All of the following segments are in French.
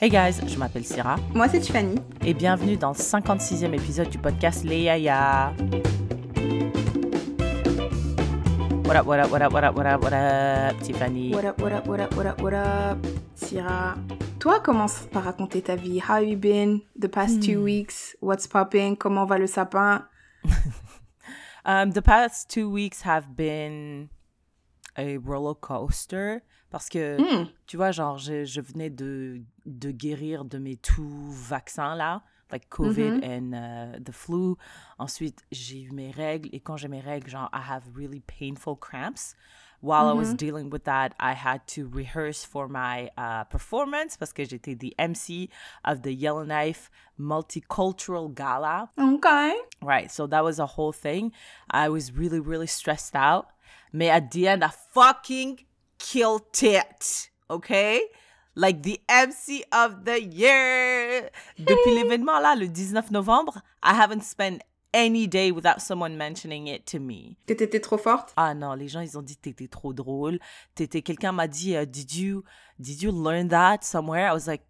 Hey guys, je m'appelle Syrah. Moi, c'est Tiffany. Et bienvenue dans le 56e épisode du podcast Les Yaya. What up, what up, what up, what up, what up, what up, Tiffany? What up, what up, what up, what up, what up, Syrah? Toi, commence par raconter ta vie? How have you been the past two weeks? What's popping? Comment va le sapin? um, the past two weeks have been a roller coaster. Parce que, Hmm. tu vois, genre, je, je venais de, de guérir de mes tout vaccins, là, like COVID and uh, the flu. Ensuite, j'ai eu mes règles. Et quand j'ai mes règles, genre, I have really painful cramps. While I was dealing with that, I had to rehearse for my uh, performance parce que j'étais the MC of the Yellowknife Multicultural Gala. Okay. Right. So that was a whole thing. I was really, really stressed out. Mais at the end, I fucking killed it. Okay? Like the MC of the year. Depuis l'événement là, le 19 novembre, I haven't spent any day without someone mentioning it to me. T'étais trop forte? Ah non, les gens ils ont dit t'étais trop drôle. T'étais quelqu'un m'a dit euh, did you did you learn that somewhere? I was like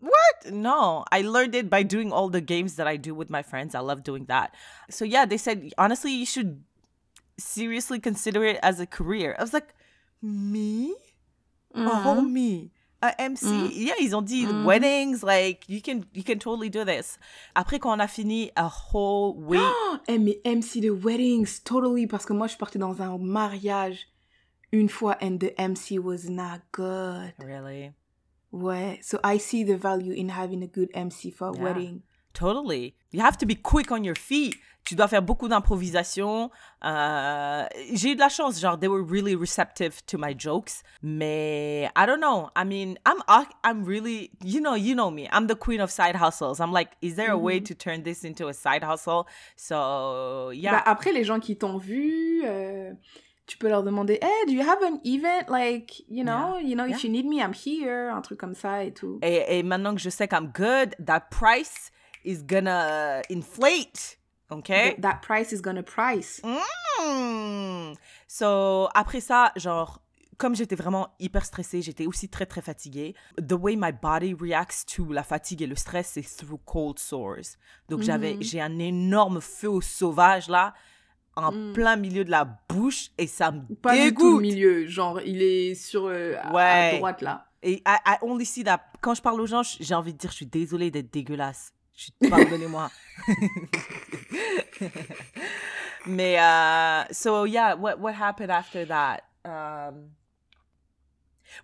what? No, I learned it by doing all the games that I do with my friends. I love doing that. So yeah, they said honestly you should seriously consider it as a career. I was like me? Oh me. A MC? Yeah, ils ont dit weddings like you can you can totally do this. Après quand on a fini a whole week Eh, mais MC de weddings, totally. Parce que moi, je partie dans un mariage une fois and the MC was not good. really? Ouais. So I see the value in having a good MC for a Yeah. wedding. Totally. You have to be quick on your feet. Tu dois faire beaucoup d'improvisation. Euh, j'ai eu de la chance, genre, they were really receptive to my jokes. Mais I don't know. I mean, I'm I'm really, you know, you know me. I'm the queen of side hustles. I'm like, is there a way to turn this into a side hustle? So yeah. Bah, après, les gens qui t'ont vu, euh, tu peux leur demander, hey, do you have an event? Like, you know, you know, if you need me, I'm here. Un truc comme ça et tout. et, et maintenant que je sais qu'I'm good, that price is gonna inflate. Okay? That price is gonna price. Mm. So, après ça, genre, comme j'étais vraiment hyper stressée, j'étais aussi très, très fatiguée. The way my body reacts to la fatigue et le stress, c'est through cold sores. Donc, j'avais, j'ai un énorme feu sauvage, là, en plein milieu de la bouche, et ça me Pas du tout dégoûte. le milieu. Genre, il est sur euh, à- à Ouais. droite là. Et I, I only see that. Quand je parle aux gens, j'ai envie de dire, je suis désolée d'être dégueulasse. Pardonnez-moi. Mais, euh, so yeah, what, what happened after that? Um,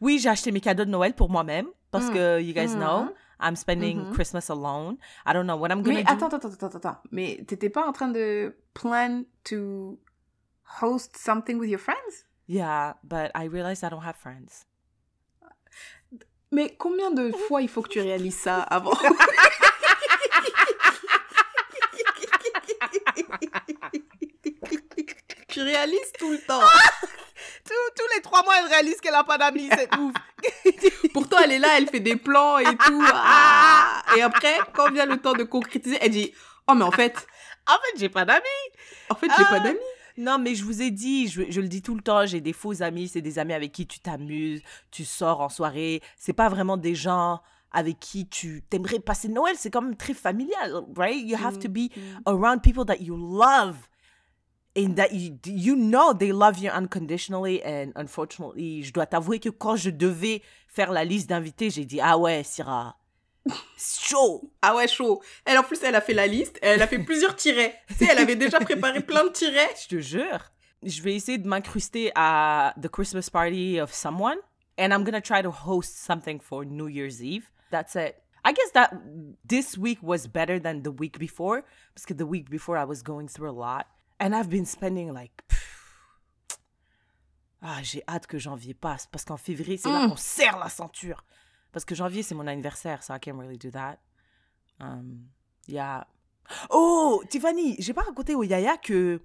oui, j'ai acheté mes cadeaux de Noël pour moi-même parce que, you guys know, I'm spending Christmas alone. I don't know what I'm gonna Mais do. attends, attends, attends, attends, attends. Mais t'étais pas en train de plan to host something with your friends? Yeah, but I realized I don't have friends. Mais combien de fois il faut que tu réalises ça avant? Tu réalises tout le temps. Tous, tous les trois mois, elle réalise qu'elle a pas d'amis, c'est ouf. Pourtant, elle est là, elle fait des plans et tout. Ah et après, quand vient le temps de concrétiser, elle dit Oh, mais en fait, En fait, j'ai pas d'amis. en fait, j'ai Ah. pas d'amis. Non, mais je vous ai dit, je, je le dis tout le temps, j'ai des faux amis, c'est des amis avec qui tu t'amuses, tu sors en soirée. C'est pas vraiment des gens avec qui tu t'aimerais passer Noël, c'est quand même très familial, right? You have to be around people that you love and that you, you know they love you unconditionally and unfortunately, je dois t'avouer que quand je devais faire la liste d'invités, j'ai dit ah ouais, Syrah, chaud. Ah ouais, chaud. Elle, en plus, elle a fait la liste. Elle a fait plusieurs tirets. Tu sais, elle avait déjà préparé plein de tirets. Je te jure. Je vais essayer de m'incruster à the Christmas party of someone. And I'm gonna try to host something for New Year's Eve. That's it. I guess that this week was better than the week before. Parce que the week before, I was going through a lot. And I've been spending like... Ah, j'ai hâte que janvier passe. Parce qu'en février, c'est là qu'on serre la ceinture. Parce que janvier, c'est mon anniversaire. So I can't really do that. Um, yeah. Oh, Tiffany, j'ai pas raconté au Yaya que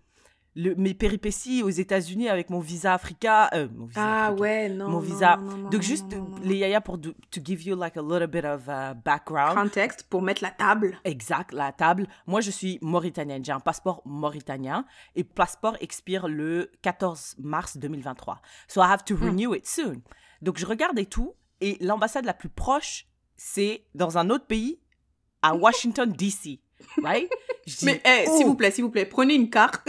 le, mes péripéties aux États-Unis avec mon visa africain. euh, mon visa Ah ouais, non. mon visa. non, non, Donc, juste les Yaya pour to give you like a little bit of uh, background. Contexte pour mettre la table. Exact, la table. Moi, je suis mauritanienne. J'ai un passeport mauritanien et le passeport expire le 14 mars 2023. So I have to renew it soon. Donc, je regarde et tout. Et l'ambassade la plus proche, c'est dans un autre pays, à Washington, D.C. Right? Dis, Mais eh, oh, s'il vous plaît, s'il vous plaît, prenez une carte,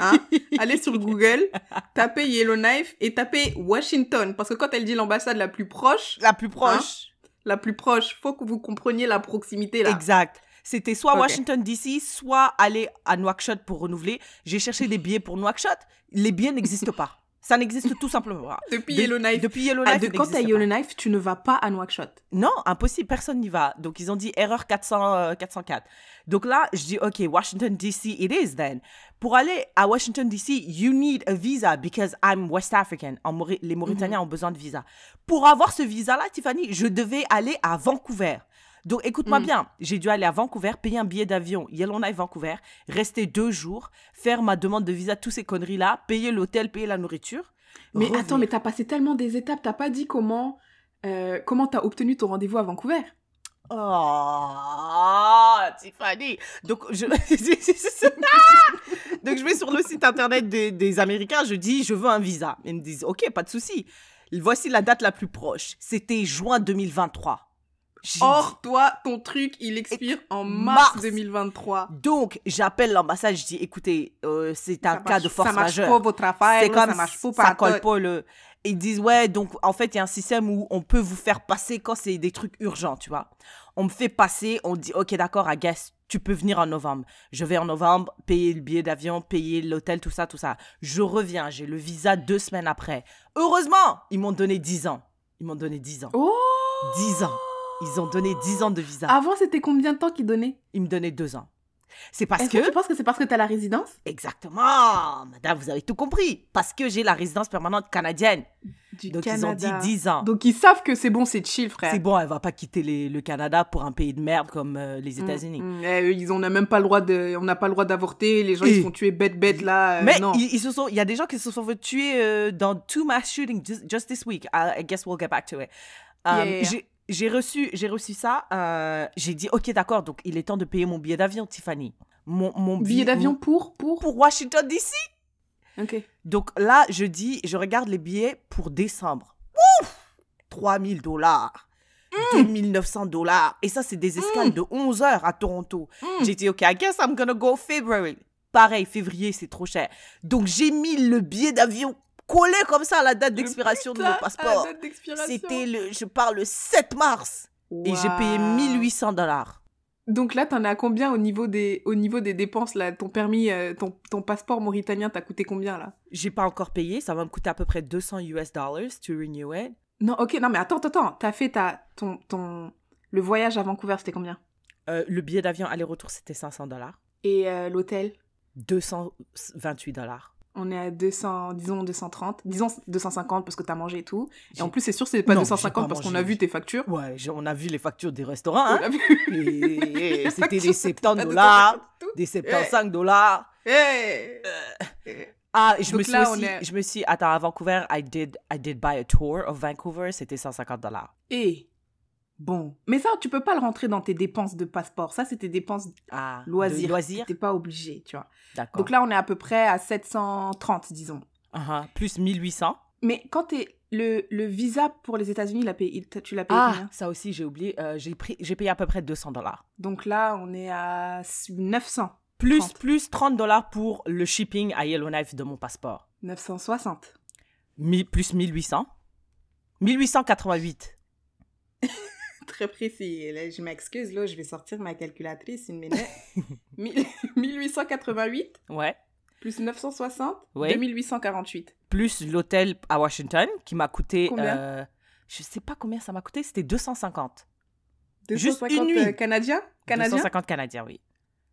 hein, allez sur Google, tapez Yellowknife et tapez Washington. Parce que quand elle dit l'ambassade la plus proche, La plus proche. la plus proche, faut que vous compreniez la proximité là. Exact. C'était soit. Washington DC, soit aller à Nouakchott pour renouveler. J'ai cherché des billets pour Nouakchott. Les billets n'existent pas. Ça n'existe tout simplement pas. Depuis De- Yellowknife. Depuis Ah, Yellowknife. de, ça quand t'as. Yellowknife, tu ne vas pas à Nouakchott. Non, impossible, personne n'y va. Donc ils ont dit erreur 400, euh, 404. Donc là, je dis OK, Washington DC it is then. Pour aller à Washington DC, you need a visa because I'm West African. En Mauri- les Mauritaniens ont besoin de visa. Pour avoir ce visa-là, Tiffany, je devais aller à Vancouver. Donc écoute-moi Mm. bien, j'ai dû aller à Vancouver, payer un billet d'avion Yellowknife Vancouver, rester deux jours, faire ma demande de visa, toutes ces conneries-là, payer l'hôtel, payer la nourriture. Mais revenir. attends, mais t'as passé tellement des étapes, t'as pas dit comment euh, comment t'as obtenu ton rendez-vous à Vancouver? Oh, Tiffany. Donc, je... Donc, je vais sur le site internet des, des Américains, je dis, je veux un visa. Ils me disent, OK, pas de souci. Voici la date la plus proche. C'était juin 2023. Or, toi, ton truc, il expire en Mars. mars 2023. dit- Donc, j'appelle l'ambassade, je dis, écoutez, euh, c'est un Ça cas marche- de force ça marche majeure. pas votre affaire, C'est là, comme ça marche pas, ça colle pas le. Ils disent ouais donc en fait il y a un système où on peut vous faire passer quand c'est des trucs urgents tu vois. On me fait passer, on dit ok d'accord I guess tu peux venir en novembre. Je vais en novembre, payer le billet d'avion, payer l'hôtel tout ça tout ça. Je reviens, j'ai le visa deux semaines après. Heureusement ils m'ont donné 10 ans. Ils m'ont donné 10 ans. Oh 10 ans. Ils ont donné 10 ans de visa. Avant, c'était combien de temps qu'ils donnaient? Ils me donnaient 2 ans. C'est parce que que tu penses que c'est parce que t'as la résidence? Exactement, madame vous avez tout compris parce que j'ai la résidence permanente canadienne. du Donc Canada ils ont dit 10 ans. Donc ils savent que c'est bon, c'est chill, frère. C'est bon, elle va pas quitter les- le Canada pour un pays de merde comme euh, les Mm, États-Unis. mm. Eh, eux, ils ont on n'a même pas le droit de, on n'a pas le droit d'avorter. Les gens Et- ils se font tuer bête bête là. euh, Mais non. ils, ils se sont, il y a des gens qui se sont fait tuer euh, dans two mass shootings just, just this week. I, I guess we'll get back to it. Um, Yeah, yeah, yeah. J'ai- reçu, j'ai reçu ça. euh, j'ai dit ok d'accord, donc il est temps de payer mon billet d'avion, Tiffany. Mon, mon Billet d'avion pour pour? pour Washington DC. Ok. Donc là, je dis, je regarde les billets pour décembre. Ouf 3000 dollars. Hmm. 2900 dollars. Et ça, c'est des escales de 11 heures à Toronto. Mm. J'ai dit, OK, I guess I'm gonna go February. Pareil, février, c'est trop cher. Donc, j'ai mis le billet d'avion collé comme ça à la date d'expiration de mon passeport. C'était le, je parle le 7 mars. Et j'ai payé Waouh. 1800 dollars. Donc là, t'en as combien au niveau des, au niveau des dépenses là? Ton permis, euh, ton, ton passeport mauritanien t'a coûté combien là? J'ai pas encore payé. Ça va me coûter à peu près 200 US dollars to renew it. Non, ok, non mais attends, attends, attends. T'as fait ta, ton, ton, le voyage à Vancouver, c'était combien? Euh, le billet d'avion aller-retour, c'était 500 dollars. Et euh, l'hôtel? 228 dollars. On est à 200, disons 230, disons 250 parce que t'as mangé et tout. Et en plus, c'est sûr, c'est pas Non, j'ai 250 pas parce qu'on a vu tes factures. Ouais, on a vu les factures des restaurants. On Hein? a vu. Et- et c'était des factures, 70 pas dollars, 250 tout. des 75 dollars. Hey. Eh. Ah, je Donc me suis là, aussi, est- je me suis, attends, à Vancouver, I did, I did buy a tour of Vancouver, c'était 150 dollars. Et bon, mais ça, tu peux pas le rentrer dans tes dépenses de passeport. Ça, c'est tes dépenses Ah, loisirs. loisirs, T'es pas obligé, tu vois. d'accord. Donc là, on est à peu près à 730, disons. Uh-huh, Plus 1800. Mais quand t'es le, le visa pour les États-Unis, il a payé- il- tu l'as payé Ah, ça aussi, j'ai oublié, euh, j'ai pris, j'ai payé à peu près 200 dollars. Donc là, on est à 900, Plus, 30. plus 30 dollars pour le shipping à Yellowknife de mon passeport. 960. Mi- plus 1800. 1888. Très précis. Là, je m'excuse, là, je vais sortir ma calculatrice une minute. Mille- 1888 Ouais. plus 960, Oui. 2848. Plus l'hôtel à Washington qui m'a coûté. Combien euh, je sais pas combien ça m'a coûté, c'était 250. 250 Juste une nuit. euh, canadiens Canadiens 250 canadiens, oui.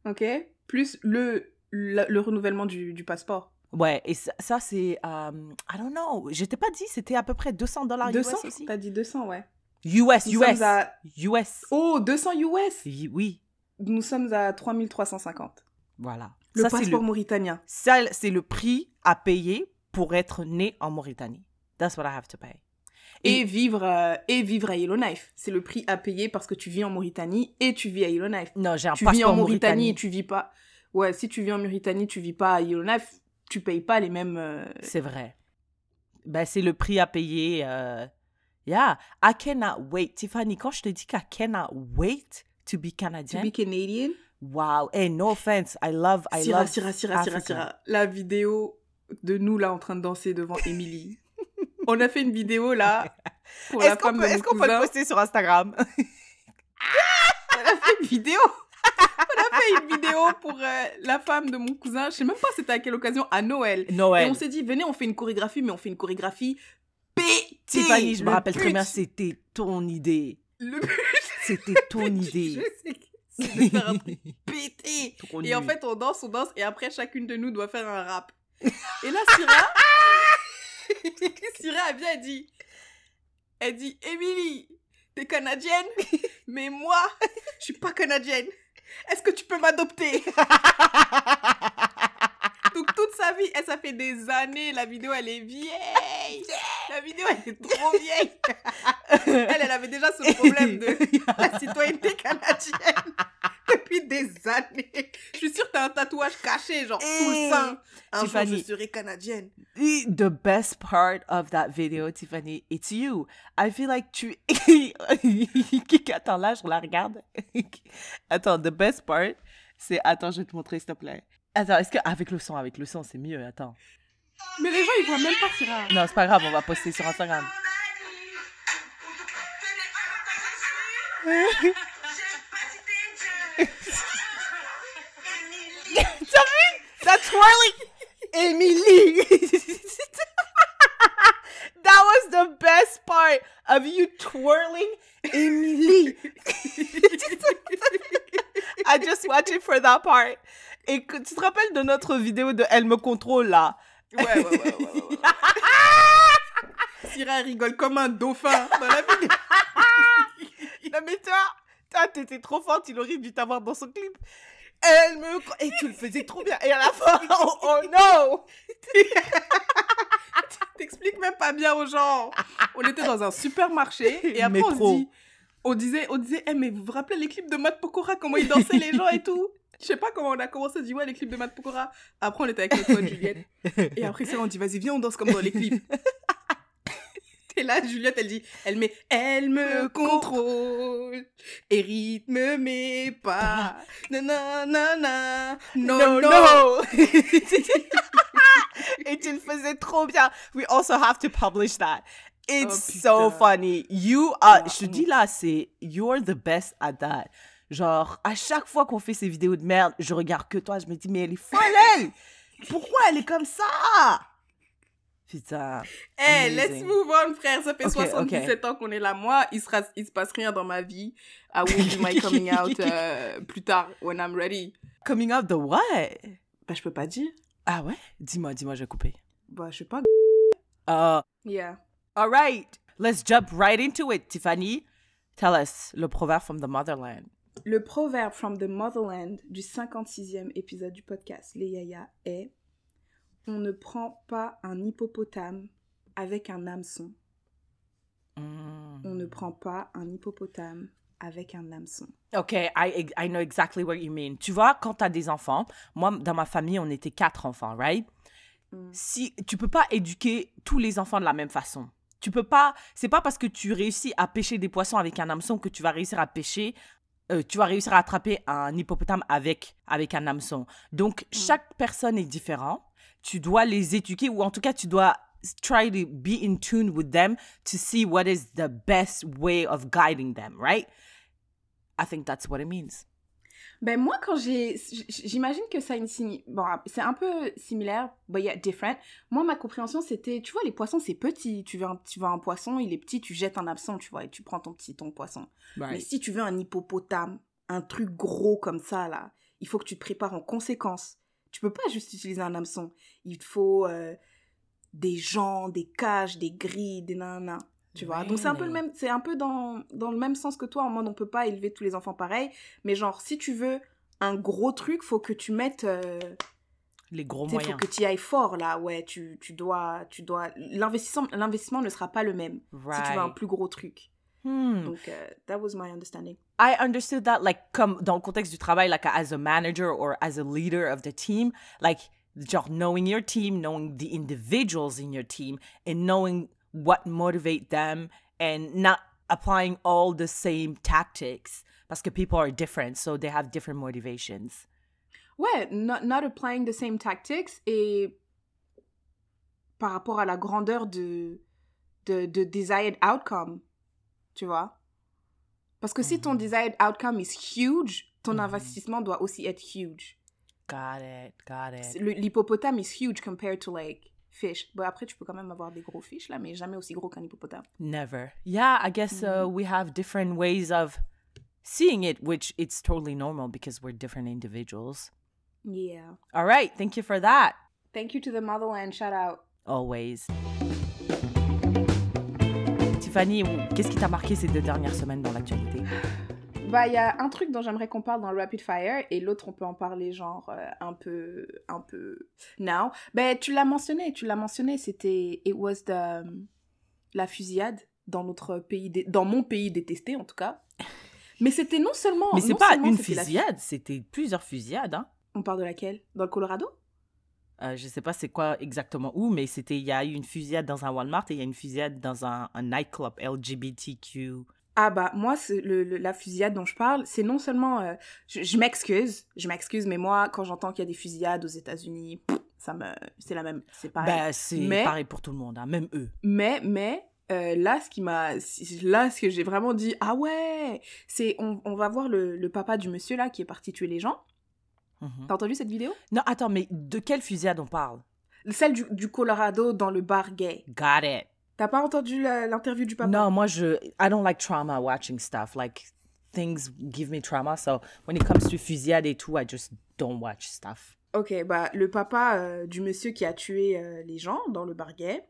Ok. Plus le, le, le renouvellement du, du passeport. Ouais, et ça, ça, c'est. euh, I don't know. Je t'ai pas dit, c'était à peu près 200 dollars 200 US aussi. T'as dit 200, ouais. US, Nous US. à... US. Oh, 200 US Y- Oui, Nous sommes à 3350. voilà. Le ça, c'est passeport le, mauritanien. ça, c'est le prix à payer pour être né en Mauritanie. That's what I have to pay. Et, vivre, euh, et vivre à Yellowknife. C'est le prix à payer parce que tu vis en Mauritanie et tu vis à Yellowknife. Non, j'ai un Tu vis passeport en Mauritanie et tu vis pas... Ouais, si tu vis en Mauritanie, tu vis pas à Yellowknife, tu payes pas les mêmes... euh, C'est vrai. Ben, c'est le prix à payer. Il Yeah, I cannot wait. Tiffany, quand je te dis qu'I cannot wait to be To Canadian, be Canadian? wow. Hey, no offense. I love, I Syrah, love Syrah, Syrah, Syrah. Syrah. La vidéo de nous là en train de danser devant Emily. On a fait une vidéo là pour Est-ce qu'on peut, qu'on peut le poster sur Instagram? On a fait une vidéo. On a fait une vidéo pour euh, la femme de mon cousin. Je sais même pas c'était à quelle occasion, à Noël. Et Noël. on s'est dit, venez, on fait une chorégraphie, mais on fait une chorégraphie pétée. Tiffany, je me Le rappelle très but- bien, c'était ton idée. Le but, C'était ton je idée. sais que c'est de faire un truc pété. Trop Et en fait, on danse, on danse, et après, chacune de nous doit faire un rap. Et là, Syrah, Syrah, vient, elle dit, elle dit, Émilie, t'es canadienne, mais moi, je suis pas canadienne. Est-ce que tu peux m'adopter? Donc toute sa vie, elle, ça fait des années, la vidéo, elle est vieille. La vidéo, elle est trop vieille. Elle, elle avait déjà ce problème de la citoyenneté canadienne depuis des années. Je suis sûre que t'as un tatouage caché, genre sous le Eh, sein. Un jour, Tiffany. je serai canadienne. The the best part of that video, Tiffany, it's you. I feel like tu... Attends, là, je la regarde. Attends, the best part, c'est... Attends, je vais te montrer, s'il te plaît. Attends, est-ce que... Avec le son, avec le son, c'est mieux, attends. Mais les gens, ils voient même pas Syrah. Non, c'est pas grave, on va poster sur Instagram. T'as vu? That's twirling! Emily! that was the best part of you twirling Emily. I just watched it for that part. Et que, tu te rappelles de notre vidéo de Elle me contrôle là? Ouais, ouais, ouais, ouais, ouais, ouais. Syrah elle rigole comme un dauphin dans la vidéo. Non mais toi, toi t'étais trop forte, il aurait dû t'avoir dans son clip. Elle me... Et tu le faisais trop bien. Et à la fin, oh, oh no! T'expliques même pas bien aux gens. On était dans un supermarché et après on dit, on disait, on disait, Eh, mais vous vous rappelez les clips de Matt Pokora, comment il dansait les gens et tout? Je sais pas comment on a commencé à dire, ouais, les clips de Matt Pokora. Après, on était avec notre pote Juliette. Et après, là, on dit, vas-y, viens, on danse comme dans les clips. Et là, Juliette, elle dit, elle met, elle me contrôle et rythme mes pas. Nanana, non, non, no! Et tu le faisais trop bien. We also have to publish that. It's Oh, so funny. You are, je te dis là, c'est, you're the best at that. Genre, à chaque fois qu'on fait ces vidéos de merde, je regarde que toi, je me dis, mais elle est folle, elle! Pourquoi elle est comme ça? Putain. Eh, Amazing. let's move on, frère. Ça fait Ok, 77 ans qu'on est là. Moi, il, sera, il se passe rien dans ma vie. I will do my coming out euh, plus tard, when I'm ready. Coming out the what? Bah, je peux pas dire. Ah ouais? Dis-moi, dis-moi, je vais couper. Bah, je sais pas. Uh, Yeah. all right. Let's jump right into it, Tiffany. Tell us le proverbe from the motherland. Le proverbe from the motherland du 56e épisode du podcast Les Yaya est On ne prend pas un hippopotame avec un hameçon. Mm. On ne prend pas un hippopotame avec un hameçon. Ok, I, I know exactly what you mean. Tu vois, quand tu as des enfants, moi, dans ma famille, on était quatre enfants, right? Mm. Si tu peux pas éduquer tous les enfants de la même façon. Tu peux pas, c'est pas parce que tu réussis à pêcher des poissons avec un hameçon que tu vas réussir à pêcher, euh, tu vas réussir à attraper un hippopotame avec, avec un hameçon. Donc, chaque personne est différente. Tu dois les éduquer ou en tout cas, tu dois try to be in tune with them to see what is the best way of guiding them, right? I think that's what it means. Ben moi, quand j'ai... J'imagine que ça a une... signi- Bon, c'est un peu similaire, but yeah, different. Moi, ma compréhension, c'était... Tu vois, les poissons, c'est petit. Tu veux, un, tu veux un poisson, il est petit, tu jettes un absent, tu vois, et tu prends ton petit ton poisson. Mais si tu veux un hippopotame, un truc gros comme ça, là, il faut que tu te prépares en conséquence. Tu peux pas juste utiliser un hameçon. Il faut euh, des gens, des cages, des grilles, des nanana. Tu vois, donc c'est un peu le même, c'est un peu dans, dans le même sens que toi, en mode on peut pas élever tous les enfants pareil, mais genre si tu veux un gros truc, faut que tu mettes, euh, Les gros sais, faut moyens. que tu y ailles fort là, ouais, tu, tu dois, tu dois, l'investissement, l'investissement ne sera pas le même si tu veux un plus gros truc. Hmm. Donc euh, that was my understanding. I understood that, like, comme dans le contexte du travail, like, as a manager or as a leader of the team, like, genre, knowing your team, knowing the individuals in your team, and knowing what motivate them and not applying all the same tactics because people are different, so they have different motivations. Ouais, not, not applying the same tactics et par rapport à la grandeur de, de, de desired outcome, tu vois. Parce que si ton mm. desired outcome is huge, ton mm-hmm. investissement doit aussi être huge. Got it, got it. L'hippopotame is huge compared to like fish. Bon, après, tu peux quand même avoir des gros fish là, mais jamais aussi gros qu'un hippopotame. Never. Yeah, I guess uh, we have different ways of seeing it, which it's totally normal because we're different individuals. Yeah. All right, thank you for that. Thank you to the motherland. Shout out. Always. Tiffany, qu'est-ce qui t'a marqué ces deux dernières semaines dans l'actualité? Bah, il y a un truc dont j'aimerais qu'on parle dans le Rapid Fire et l'autre, on peut en parler genre euh, un peu, un peu now. Ben, tu l'as mentionné, tu l'as mentionné, c'était, it was the, la fusillade dans notre pays, dé- dans mon pays détesté en tout cas. Mais c'était non seulement. Mais c'est pas une fusillade, c'était plusieurs fusillades. Hein? On parle de laquelle? Dans le Colorado? Euh, je sais pas c'est quoi exactement où, mais c'était il y a eu une fusillade dans un Walmart et il y a une fusillade dans un, un nightclub LGBTQ. Ah bah moi c'est le, le- la fusillade dont je parle c'est non seulement euh, je, m'excuse je m'excuse mais moi quand j'entends qu'il y a des fusillades aux États-Unis ça me c'est la même c'est pareil Ben, c'est Mais- pareil pour tout le monde, hein, même eux. mais mais euh, là ce qui m'a là ce que j'ai vraiment dit ah ouais c'est on, on va voir le, le papa du monsieur là qui est parti tuer les gens Mhm. t'as entendu cette vidéo? Non, attends, mais de quelle fusillade on parle? celle du, du Colorado dans le bar gay Got it. T'as pas entendu l'interview du papa? Non, moi, je, I don't like trauma watching stuff. Like, things give me trauma. So, when it comes to fusillade et tout, I just don't watch stuff. Ok, bah le papa euh, du monsieur qui a tué euh, les gens dans le bar gay,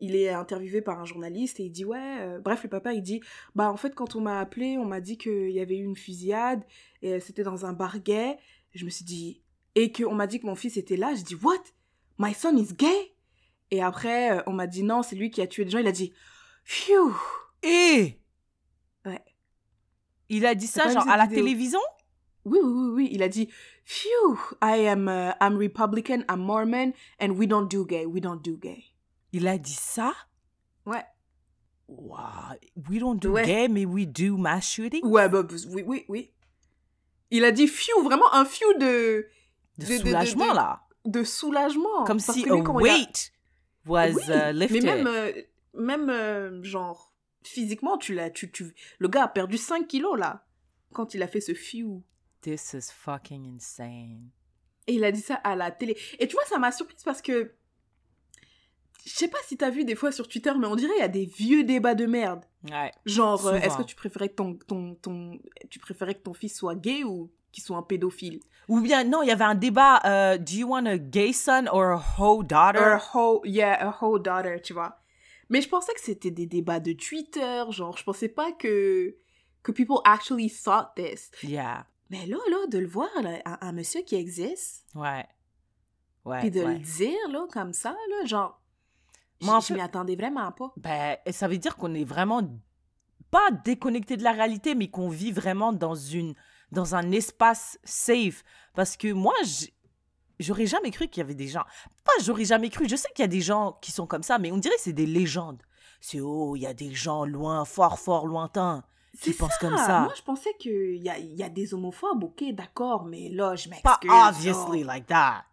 il est interviewé par un journaliste et il dit ouais, euh, bref le papa il dit bah en fait quand on m'a appelé on m'a dit qu'il y avait eu une fusillade et c'était dans un bar gay. Je me suis dit et qu'on m'a dit que mon fils était là, je dis what, my son is gay? Et après euh, on m'a dit non c'est lui qui a tué les gens. Il a dit phew. Et Ouais. Il a dit ça, genre, à la vidéo télévision? Oui, oui, oui, oui. Il a dit, Phew, I am, uh, I'm Republican, I'm Mormon, and we don't do gay, we don't do gay. Il a dit ça? Ouais. Wow. We don't do Ouais. gay, mais we do mass shooting Ouais, bah, bah, oui, oui, oui. Il a dit phew, vraiment un phew de, De soulagement, de- là. de soulagement. Comme Parce si a was Oui, uh, lifted. Mais même, euh, même euh, genre, physiquement, tu l'as, tu, tu, le gars a perdu 5 kilos, là, quand il a fait ce phew. This is fucking insane. Et il a dit ça à la télé. Et tu vois, ça m'a surprise parce que. Je sais pas si t'as vu des fois sur Twitter, mais on dirait il y a des vieux débats de merde. Ouais. Genre, euh, est-ce que tu préférais que ton, ton, ton, tu préférais que ton fils soit gay ou qu'il soit un pédophile Ou bien, non, il y avait un débat, euh, do you want a gay son or a hoe daughter? A whole, yeah, a whole daughter, tu vois. Mais je pensais que c'était des débats de Twitter, genre, je pensais pas que, que people actually thought this. Yeah. Mais là, là, de le voir, là, un, un monsieur qui existe, Ouais. Ouais. puis de ouais. le dire, là, comme ça, là, genre, Moi, je fait- m'y attendais vraiment pas. Ben, ça veut dire qu'on est vraiment pas déconnecté de la réalité, mais qu'on vit vraiment dans une dans un espace safe. Parce que moi, j'aurais jamais cru qu'il y avait des gens. Pas, j'aurais jamais cru. Je sais qu'il y a des gens qui sont comme ça, mais on dirait que c'est des légendes. C'est oh, il y a des gens loin, fort, fort lointains qui C'est pensent comme ça. Moi, je pensais qu'il y a, y a des homophobes, ok, d'accord, mais là, je Pas m'excuse. obviously like that.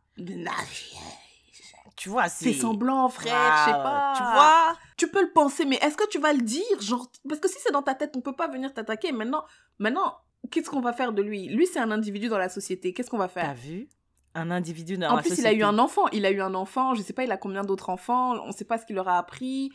Tu vois, c'est. Semblant, frère, je sais pas. Tu vois? Tu peux le penser, mais est-ce que tu vas le dire? Genre Parce que si c'est dans ta tête, on peut pas venir t'attaquer. Maintenant, maintenant qu'est-ce qu'on va faire de lui? Lui, c'est un individu dans la société. Qu'est-ce qu'on va T'as faire vu? Un individu dans En la plus, il a eu un enfant. Il a eu un enfant. Je sais pas, il a combien d'autres enfants. On sait pas ce qu'il leur a appris.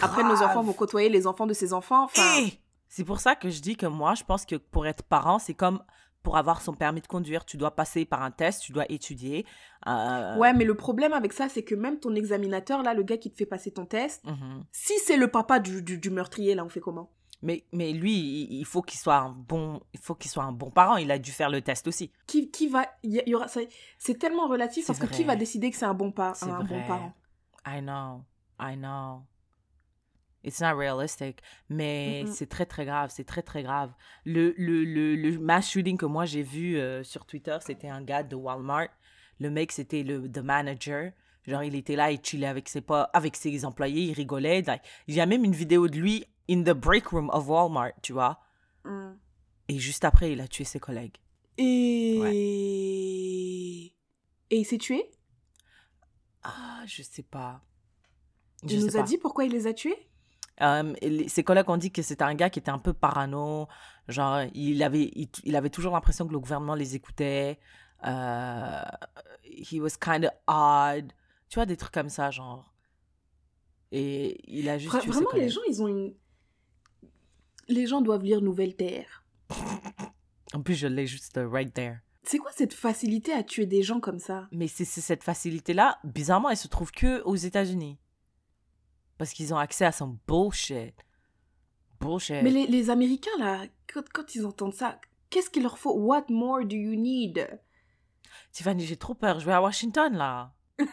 Après, nos enfants vont côtoyer les enfants de ses enfants. Enfin, Et c'est pour ça que je dis que moi, je pense que pour être parent, c'est comme pour avoir son permis de conduire, tu dois passer par un test, tu dois étudier. euh, ouais, mais le problème avec ça, c'est que même ton examinateur, là, le gars qui te fait passer ton test, mhm. si c'est le papa du, du, du meurtrier, là, on fait comment? Mais, mais lui, il faut qu'il soit un bon, il faut qu'il soit un bon parent. Il a dû faire le test aussi. qui, qui va il y, aura c'est tellement relatif parce que qui va décider que c'est un bon pa- C'est un bon parent? I know, I know. It's not realistic, mais c'est très très grave, c'est très très grave. Le, le, le, le mass shooting que moi j'ai vu euh, sur Twitter, c'était un gars de Walmart. Le mec, c'était le the manager. Genre, il était là, il chillait avec ses, avec ses employés, il rigolait. Like, il y a même une vidéo de lui in the break room of Walmart, tu vois. Mm. Et juste après, il a tué ses collègues. Et... Et il s'est tué? Ah, je sais pas. Je Il nous a pas. dit pourquoi il les a tués? Euh, les- ses collègues ont dit que c'était un gars qui était un peu parano. Genre, il avait, il, il avait toujours l'impression que le gouvernement les écoutait. Euh, he was kind of odd. Tu vois, des trucs comme ça, genre. Et il a juste Vra- tué ses Vraiment, les gens, ils ont une... Les gens doivent lire Nouvelle Terre. En plus, je l'ai juste right there. C'est quoi cette facilité à tuer des gens comme ça? Mais c'est c'est cette facilité-là, bizarrement, elle se trouve que aux États-Unis. Parce qu'ils ont accès à son bullshit. Bullshit. Mais les, les Américains, là, quand, quand ils entendent ça, qu'est-ce qu'il leur faut? What more do you need? Tiffany, j'ai trop peur. Je vais à Washington, là.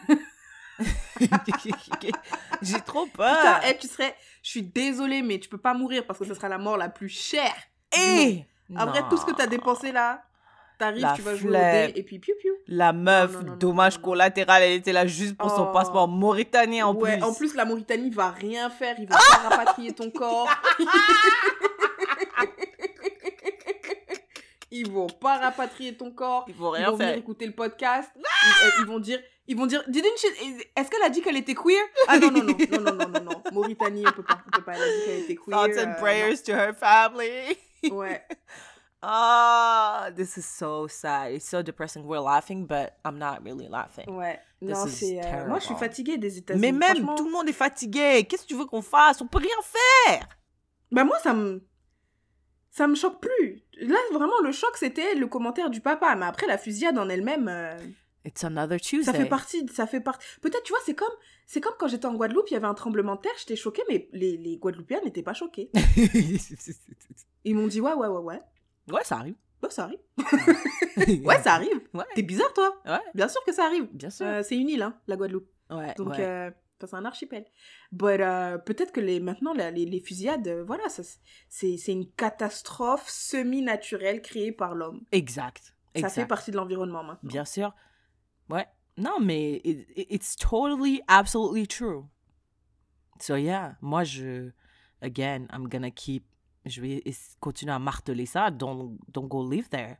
j'ai trop peur. Putain, eh, tu serais... Je suis désolée, mais tu peux pas mourir parce que ce sera la mort la plus chère. Et Après tout ce que t'as dépensé là, t'arrives, tu vas jouer au dé et puis piou piou. La meuf, Non, non, non, dommage collatéral, elle était là juste pour son Oh. passeport mauritanien en ouais, plus. en plus la Mauritanie va rien faire, ils vont pas rapatrier ton corps. ils vont pas rapatrier ton corps. Ils rien vont venir faire. écouter le podcast. Ils, euh, ils vont dire, ils vont dire, didn't she- est-ce qu'elle a dit qu'elle était queer? Ah non non non non non non non non. Mauritanie, on peut pas, on peut pas. Elle a dit qu'elle était queer. Thoughts and euh, prayers to her family. non. Ouais. Ah, this is so sad. It's so depressing. We're laughing, but I'm not really laughing. Ouais. This Non, c'est. euh, moi, je suis fatiguée des États-Unis. Mais même, franchement. tout le monde est fatigué. Qu'est-ce que tu veux qu'on fasse? On peut rien faire. Bah moi, ça me... Ça me choque plus. Là, vraiment, le choc, c'était le commentaire du papa. Mais après, la fusillade en elle-même, euh, It's another Tuesday. ça fait partie... Ça fait partie... Peut-être, tu vois, c'est comme... C'est comme quand j'étais en Guadeloupe, il y avait un tremblement de terre, j'étais choquée, mais les, les Guadeloupéens n'étaient pas choqués. Ils m'ont dit, ouais, ouais, ouais, ouais. ouais, ça arrive. Ouais, ça arrive. Ouais, ça arrive. Ouais, T'es bizarre, toi. ouais, Bien sûr que ça arrive. bien sûr. Euh, c'est une île, hein, la Guadeloupe. ouais, Donc, ouais. euh, enfin, c'est un archipel. But, euh, peut-être que les, maintenant, la- les, les fusillades, euh, voilà, ça, c'est c'est une catastrophe semi-naturelle créée par l'homme. exact. Ça exact. fait partie de l'environnement maintenant. Bien sûr. Ouais. Non, mais it- it- it's totally, absolutely true. So yeah, moi je, again, I'm gonna keep, je vais continuer à marteler ça. Don't, don't go live there.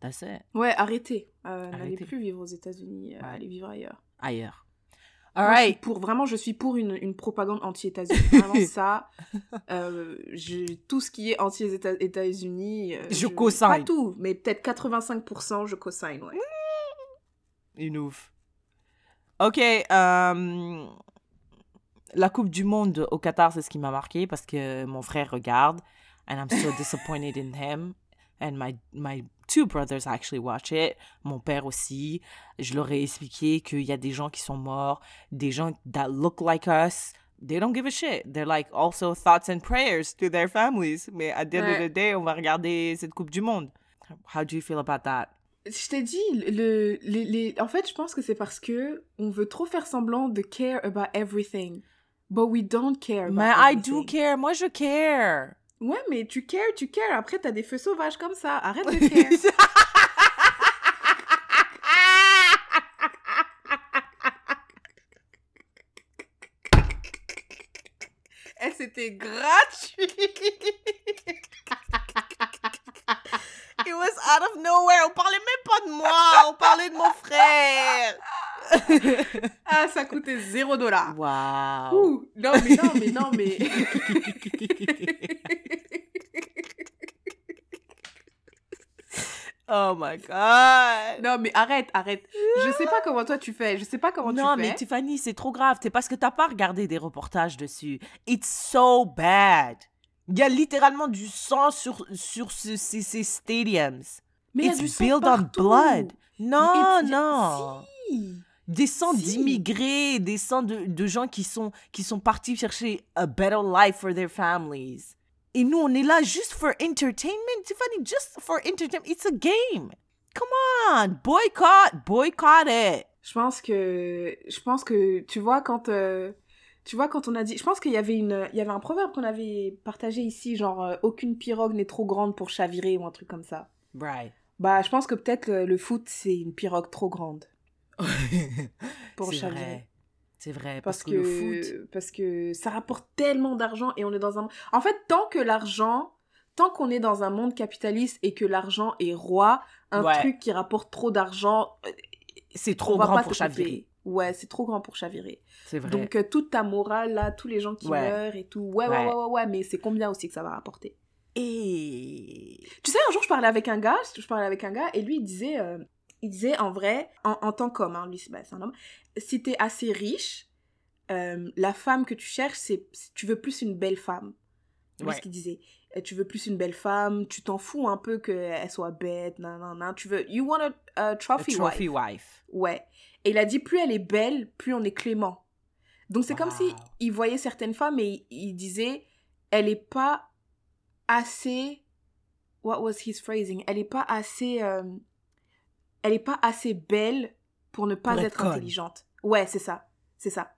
That's it. Ouais, arrêtez. Euh, N'allez Arrêtez. plus vivre aux États-Unis, euh, Ouais. allez vivre ailleurs. Ailleurs. Moi, All je suis pour, vraiment, je suis pour une, une propagande anti-États-Unis. Vraiment, ça, euh, je- tout ce qui est anti-États-Unis. euh, Je co-signe. Pas tout, mais peut-être 85%, je co-signe, ouais. Une ouf. Ok. euh, la Coupe du Monde au Qatar, c'est ce qui m'a marqué parce que mon frère regarde. And I'm so disappointed in him. And my, my two brothers actually watch it. Mon père aussi. Je leur ai expliqué qu'il y a des gens qui sont morts, des gens that look like us. They don't give a shit. They're like also thoughts and prayers to their families. Mais at the end of Ouais. the day, on va regarder cette Coupe du Monde. How do you feel about that? Je t'ai dit, le, les, les- en fait, je pense que c'est parce que on veut trop faire semblant de care about everything. But we don't care about Mais I do everything. care. Moi, je care. Ouais, mais tu cares, tu cares. Après, t'as des feux sauvages comme ça. Arrête de care. Eh, c'était gratuit. It was out of nowhere. On parlait même pas de moi. On parlait de mon frère. Ah, ça coûtait zéro dollar. Wow. Ouh, non, mais non, mais non, mais. oh my god. non, mais arrête, arrête. Je sais pas comment toi tu fais. Je sais pas comment non, tu mais fais. Tiffany, c'est trop grave. C'est parce que t'as pas regardé des reportages dessus. It's so bad. Il y a littéralement du sang sur, sur ce- ces, ces stadiums. Mais il y a It's du sang built on blood. Non, It's- non. Si. Des sangs Si. d'immigrés, des sangs de, de gens qui sont, qui sont partis chercher a better life for their families. Et nous, on est là juste for entertainment. Tiffany, just for entertainment. It's a game. Come on. Boycott. Boycott it. Je pense que je pense que tu vois quand euh, tu vois quand on a dit je pense qu'il y avait une il y avait un proverbe qu'on avait partagé ici genre euh, aucune pirogue n'est trop grande pour chavirer ou un truc comme ça. Right. Bah je pense que peut-être le, le foot c'est une pirogue trop grande. Pour chavirer. vrai. C'est vrai. Parce, Parce, que, que, le foot. parce que ça rapporte tellement d'argent et on est dans un... En fait, tant que l'argent, tant qu'on est dans un monde capitaliste et que l'argent est roi, un Ouais. truc qui rapporte trop d'argent, euh, C'est trop grand pour chavirer. Ouais, c'est trop grand pour chavirer. C'est vrai. Donc, euh, toute ta morale, là, tous les gens qui Ouais. meurent et tout, ouais, ouais, Ouais. ouais, ouais, ouais, mais c'est combien aussi que ça va rapporter? Et. Tu sais, un jour, je parlais avec un gars, je parlais avec un gars, et lui, il disait, euh, il disait en vrai, en, en tant qu'homme, hein, lui, c'est c'est un homme, si t'es assez riche, euh, la femme que tu cherches, c'est, tu veux plus une belle femme. C'est Ouais. ce qu'il disait. Euh, Tu veux plus une belle femme, tu t'en fous un peu qu'elle soit bête, nan, nan, nan. Tu veux, you want a, a A trophy, trophy wife. wife. Ouais. Et il a dit, plus elle est belle, plus on est clément. Donc c'est comme si il voyait certaines femmes et il, il disait, elle est pas assez. What was his phrasing? Elle est pas assez. euh, Elle est pas assez belle pour ne pas Pour être intelligente. Ouais, c'est ça. C'est ça.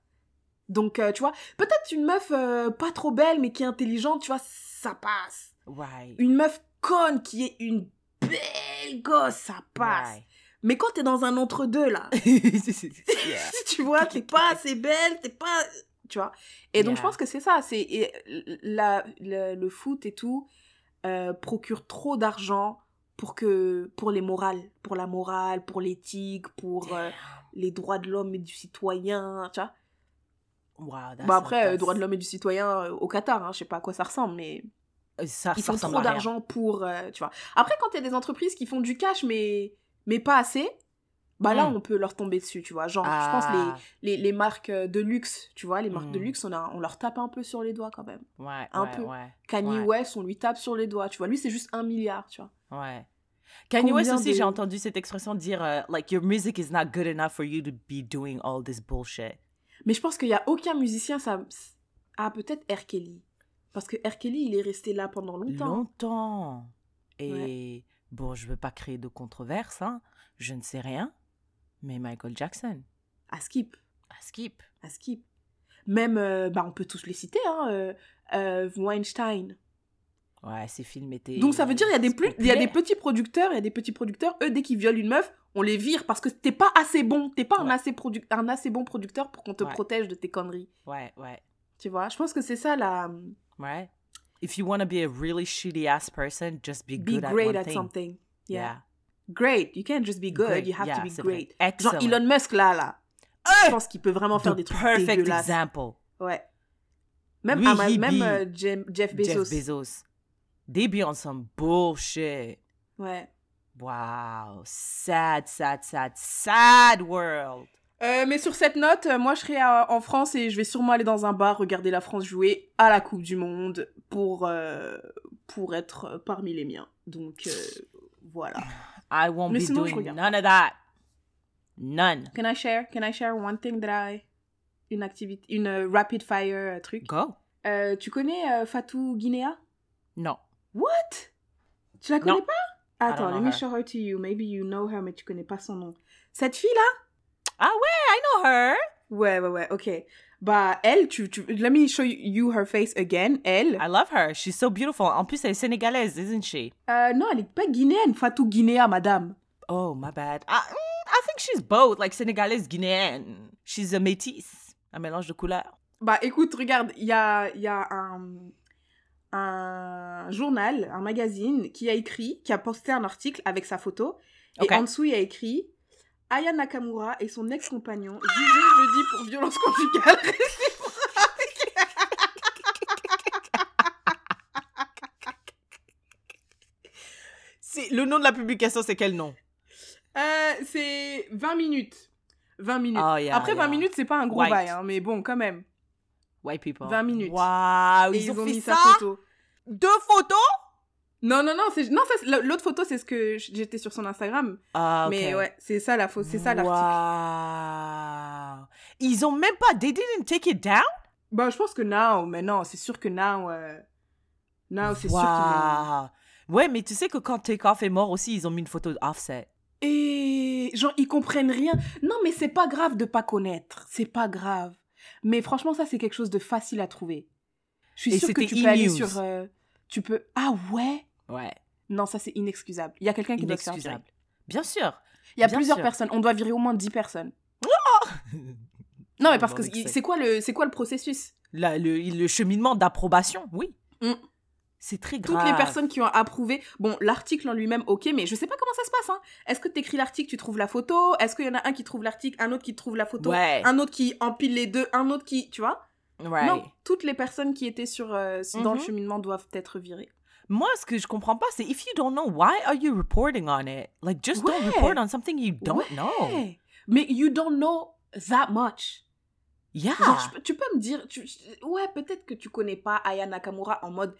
Donc, euh, tu vois, peut-être une meuf euh, pas trop belle mais qui est intelligente, tu vois, ça passe. Ouais. Une meuf conne qui est une belle gosse, ça passe. Ouais. Mais quand t'es dans un entre-deux, là, tu vois, t'es pas assez belle, t'es pas... Tu vois Et donc, je pense que c'est ça. C'est la, le, le foot et tout euh, procure trop d'argent pour que pour les morales, pour la morale, pour l'éthique, pour euh, les droits de l'homme et du citoyen, tu vois Wow, Bon, après, euh, droits de l'homme et du citoyen euh, au Qatar, hein, je sais pas à quoi ça ressemble, mais ça, ils ça font trop d'argent pour, tu vois. Après, quand il y a des entreprises qui font du cash, mais, mais pas assez, bah là, Mm. on peut leur tomber dessus, tu vois. Genre, je pense Ah, les, les, les marques de luxe, tu vois, les marques de Mm. luxe, on, a, on leur tape un peu sur les doigts quand même. ouais, un ouais, peu. ouais, Kanye. West, on lui tape sur les doigts, tu vois. Lui, c'est juste un milliard, tu vois. Ouais. Kanye West aussi, de- j'ai entendu cette expression dire euh, like your music is not good enough for you to be doing all this bullshit. Mais je pense qu'il y a aucun musicien, ça. Ah, peut-être R. Kelly. Parce que R. Kelly, il est resté là pendant longtemps. Longtemps. Et bon, je veux pas créer de controverse, hein. Je ne sais rien, mais Michael Jackson, À skip. à skip. À skip. Même, euh, bah, on peut tous les citer, hein. euh, euh, Weinstein. Ouais, ces films étaient. Donc ça veut dire il y a des plus, il y a des petits producteurs, il y a des petits producteurs, eux dès qu'ils violent une meuf, on les vire parce que t'es pas assez bon, t'es pas un Ouais. assez produ- un assez bon producteur pour qu'on te Ouais. protège de tes conneries. Ouais, ouais, Tu vois, je pense que c'est ça la ouais. If you want to be a really shitty ass person, just be be good at great at thing. something. Yeah. Yeah. Great, you can't just be good, Great. you have Yeah, to be vrai. great. Excellent. Genre Elon Musk là là. Je pense qu'il peut vraiment faire des trucs perfect dégueulasses. example. Ouais. Même, Lui, même euh, Jem- Jeff Bezos. Jeff Bezos. They be on some bullshit. Ouais. Wow. Sad, sad, sad, sad world. Euh, mais sur cette note, euh, moi je serai euh, en France et je vais sûrement aller dans un bar regarder la France jouer à la Coupe du Monde pour, euh, pour être parmi les miens. Donc euh, voilà. I won't Mais be sinon, doing none of that. None. Can I share? Can I share one thing that I... Une activité, une rapid fire truc? Go. Tu connais Fatou Guinea? No. What? Tu la connais Non. pas? Don't Attends, let me her. show her to you. Maybe you know her, mais tu connais pas son nom. Cette fille-là? I know her. Ouais, ouais, ouais, ok. Bah, elle, tu, tu... Let me show you her face again. Elle. I love her. She's so beautiful. En plus, elle est sénégalaise, isn't she? Euh, non, elle est pas guinéenne. Fatou Guinea, madame. Oh, my bad. I, mm, I think she's both, like sénégalaise, guinéenne. She's a métisse, un mélange de couleurs. Bah, écoute, regarde, il y a, il y a un, un journal, un magazine qui a écrit, qui a posté un article avec sa photo. Et en dessous, il y a écrit Aya Nakamura et son ex-compagnon jugés jeudi pour violence conjugale. Le nom de la publication, c'est quel nom? Euh, c'est 20 minutes. 20 minutes. Oh, yeah, Après, 20 yeah. minutes, c'est pas un gros White. bail, hein, mais bon, quand même. White people. 20 minutes. Waouh, ils, ont, mis fait sa ça? photo. Deux photos? Non, non, non, c'est... non ça, l'autre photo, c'est ce que j'étais sur son Instagram. Ah. Mais ouais, c'est ça la faute, c'est ça l'article. Waouh. Ils ont même pas, they didn't take it down? Bah, je pense que now, mais non, c'est sûr que now, euh, now, c'est sûr qu'ils. Ouais, mais tu sais que quand Takeoff est mort aussi, ils ont mis une photo d'Offset. Et genre, ils comprennent rien. Non, mais c'est pas grave de pas connaître. C'est pas grave. Mais franchement, ça, c'est quelque chose de facile à trouver. Je suis Et sûre que tu peux aller sur... euh, tu peux... Ah ouais? Ouais. Non, ça, c'est inexcusable. Il y a quelqu'un qui doit te faire Inexcusable. virer. Bien sûr. Il y a Bien plusieurs sûr. personnes. On doit virer au moins 10 personnes. Non, mais parce que c'est quoi, le, quoi le processus? Le, le cheminement d'approbation, oui. Mm. C'est très Toutes grave. les personnes qui ont approuvé. Bon, l'article en lui-même, ok, mais je sais pas comment ça se passe. Hein. Est-ce que tu écris l'article, tu trouves la photo? Est-ce qu'il y en a un qui trouve l'article, un autre qui trouve la photo? Ouais. Un autre qui empile les deux, un autre qui. Tu vois? Right. Non, toutes les personnes qui étaient sur, euh, dans le Mhm. cheminement doivent être virées. Moi, ce que je comprends pas, c'est if you don't know, why are you reporting on it? Like, just don't Ouais. report on something you don't Ouais. know. Mais you don't know that much. Yeah. Genre, tu peux me dire, tu- ouais, peut-être que tu connais pas Aya Nakamura en mode.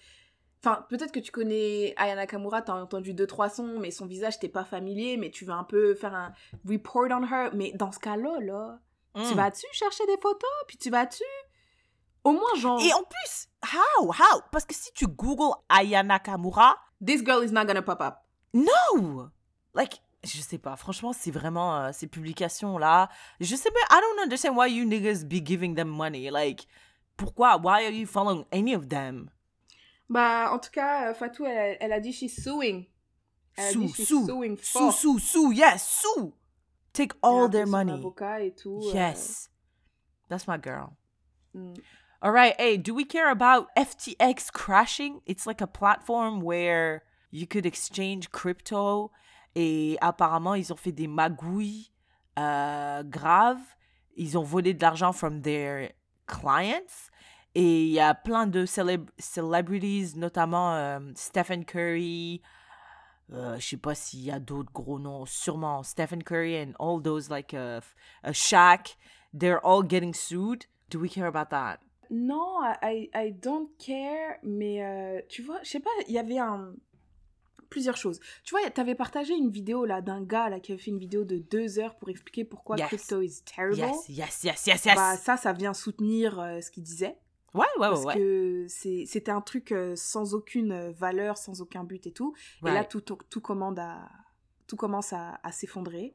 Enfin, peut-être que tu connais Aya Nakamura, t'as entendu deux, trois sons, mais son visage t'es pas familier, mais tu veux un peu faire un report on her. Mais dans ce cas-là, là, tu Mm. vas-tu chercher des photos, puis tu vas-tu? Au moins, genre. Et en plus, how? How? Parce que si tu googles Aya Nakamura, This girl is not gonna pop up. no! Like, je sais pas, franchement, c'est vraiment euh, ces publications-là. Je sais pas, I don't understand why you niggas be giving them money. Like, pourquoi? Why are you following any of them? Bah, en tout cas, euh, Fatou, elle, elle a dit she's suing. Elle a Sue, dit she's sue, suing fort. sue, sue, yes, sue! Take all their money. avocat et tout. euh, Yes. That's my girl. mm. All right. Hey, do we care about FTX crashing? It's like a platform where you could exchange crypto. Et apparemment, ils ont fait des magouilles euh, graves. Ils ont volé de l'argent from their clients. Et il y a plein de célèb- celebrities, notamment euh, Stephen Curry. Euh, je sais pas s'il y a d'autres gros noms. Sûrement Stephen Curry and all those like uh, uh, Shaq. They're all getting sued. Do we care about that? Non, I, I I don't care, mais euh, tu vois, je sais pas, il y avait un... plusieurs choses. Tu vois, t'avais partagé une vidéo là d'un gars là qui avait fait une vidéo de deux heures pour expliquer pourquoi Yes. crypto is terrible. Yes, yes, yes, yes, yes. Bah ça, ça vient soutenir euh, ce qu'il disait. Ouais, ouais, ouais, parce que c'était un truc sans aucune valeur, sans aucun but et tout. Et là, tout, tout, tout commande à, tout commence à, à s'effondrer.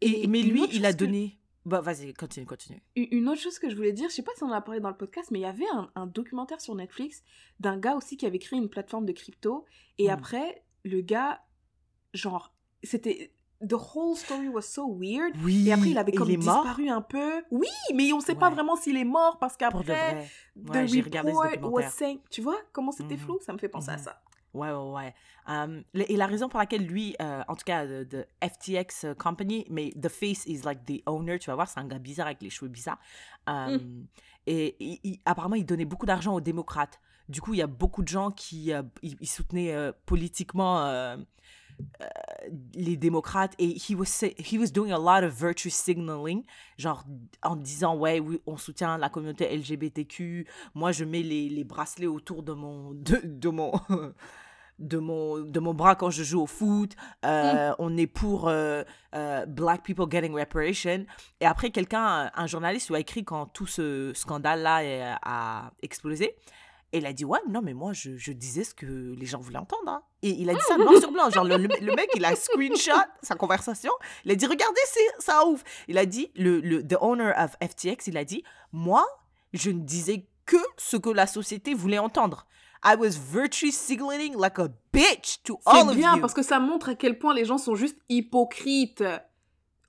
Et, et mais lui, il a que- donné. Bah, vas-y, continue, continue. Une autre chose que je voulais dire, je sais pas si on en a parlé dans le podcast, mais il y avait un, un documentaire sur Netflix d'un gars aussi qui avait créé une plateforme de crypto. Et Mm. après, le gars, genre, c'était. The whole story was so weird. Oui. Et après, il avait comme il disparu un peu. Oui, mais on sait pas vraiment s'il est mort parce qu'après, the Ouais, report was saying. Tu vois comment c'était Mhm. flou? Ça me fait penser à Mhm. ça. Ouais, ouais, ouais. Um, et la raison pour laquelle lui, euh, en tout cas, de, de FTX euh, Company, mais The Face is like the owner, tu vas voir, c'est un gars bizarre avec les cheveux bizarres. Um, Et il- apparemment, il donnait beaucoup d'argent aux démocrates. Du coup, il y a beaucoup de gens qui euh, ils, ils soutenaient euh, politiquement les démocrates et he was, say- he was doing a lot of virtue signaling, genre en disant ouais, oui, on soutient la communauté LGBTQ, moi je mets les, les bracelets autour de mon de, de mon de mon de mon bras quand je joue au foot, Euh, on est pour euh, euh, black people getting reparation et après quelqu'un un journaliste lui a écrit quand tout ce scandale là a explosé et il a dit ouais non mais moi je, je disais ce que les gens voulaient entendre hein. et il a dit ça noir sur blanc genre le, le- mec il a screenshot sa conversation il a dit regardez c'est ça ouf il a dit le, le the owner of FTX il a dit moi je ne disais que ce que la société voulait entendre I was virtue signaling like a bitch to all C'est of bien you parce que ça montre à quel point les gens sont juste hypocrites.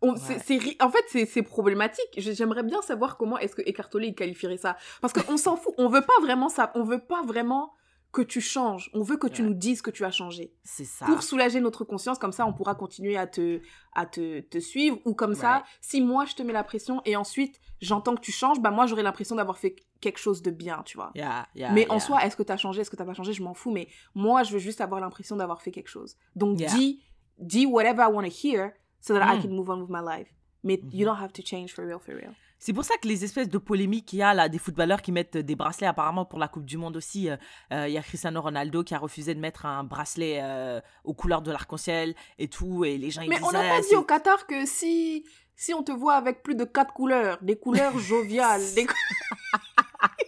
On- en fait, c'est problématique. J'ai- J'aimerais bien savoir comment est-ce que Eckhart Tolle il qualifierait ça. Parce qu'on s'en fout. On veut pas vraiment ça. On veut pas vraiment que tu changes. On veut que tu Ouais. nous dises que tu as changé. c'est ça Pour soulager notre conscience, comme ça, on pourra continuer à te, à te, te suivre. Ou comme ça, si moi je te mets la pression et ensuite j'entends que tu changes, bah moi j'aurai l'impression d'avoir fait quelque chose de bien, tu vois. Yeah, yeah, Mais en yeah. soi, est-ce que tu as changé, est-ce que tu pas changé, je m'en fous. Mais moi, je veux juste avoir l'impression d'avoir fait quelque chose. Donc, dis, dis whatever I want to hear so that I Mm. can move on with my life. Mais Mhm. you don't have to change for real, for real. C'est pour ça que les espèces de polémiques qu'il y a là, des footballeurs qui mettent des bracelets, apparemment pour la Coupe du Monde aussi, euh, euh, il y a Cristiano Ronaldo qui a refusé de mettre un bracelet euh, aux couleurs de l'arc-en-ciel et tout, et les gens ils Mais on n'a ah, pas dit c'est- au Qatar que si, si on te voit avec plus de quatre couleurs, des couleurs joviales, des, cou-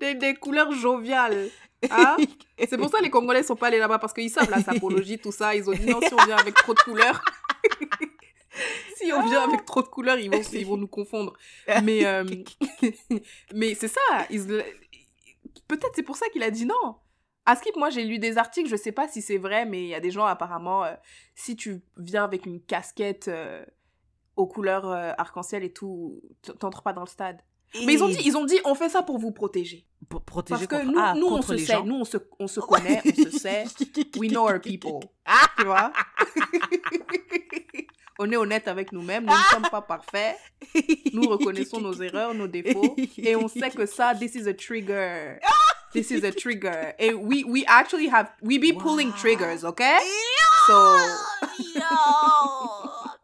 des, des couleurs joviales, hein C'est pour ça que les Congolais sont pas allés là-bas parce qu'ils savent la sapologie, tout ça. Ils ont dit non, si on vient avec trop de couleurs. si on vient avec trop de couleurs, ils vont, ils vont nous confondre. Mais, euh, mais c'est ça. Peut-être c'est pour ça qu'il a dit non. À Skip, moi j'ai lu des articles, je sais pas si c'est vrai, mais il y a des gens apparemment, euh, si tu viens avec une casquette euh, aux couleurs arc-en-ciel et tout, t'entres pas dans le stade. Mais ils ont Et dit, ils ont dit, on fait ça pour vous protéger. pour protéger Parce que contre, nous, ah, nous on se les sait, gens. nous on se, on se connaît, on se sait. We know our people. Tu vois? On est honnête avec nous-mêmes, nous ne sommes pas parfaits. Nous reconnaissons nos erreurs, nos défauts. Et on sait que ça, this is a trigger. This is a trigger. And we, we actually have, we be pulling Wow. triggers, okay? So, Yo!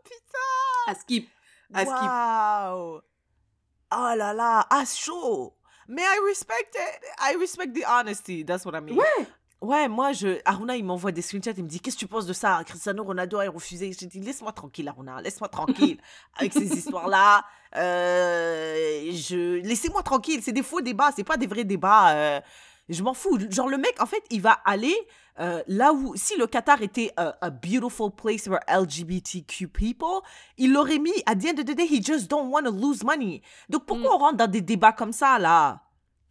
Putain! à skip. À skip. Oh là là, à chaud! Mais I respect it. I respect the honesty. That's what I mean. Ouais. Ouais, moi, je... Aruna, il m'envoie des screenshots, il me dit, qu'est-ce que tu penses de ça? Cristiano Ronaldo a refusé. Je dis, laisse-moi tranquille, Aruna, laisse-moi tranquille. Avec ces histoires-là, euh, je... laissez-moi tranquille, c'est des faux débats, c'est pas des vrais débats. euh, Je m'en fous. Genre, le mec, en fait, il va aller euh, là où... Si le Qatar était a, a beautiful place for LGBTQ people, il l'aurait mis, at the end of the day, he just don't want to lose money. Donc, pourquoi on rentre dans des débats comme ça, là?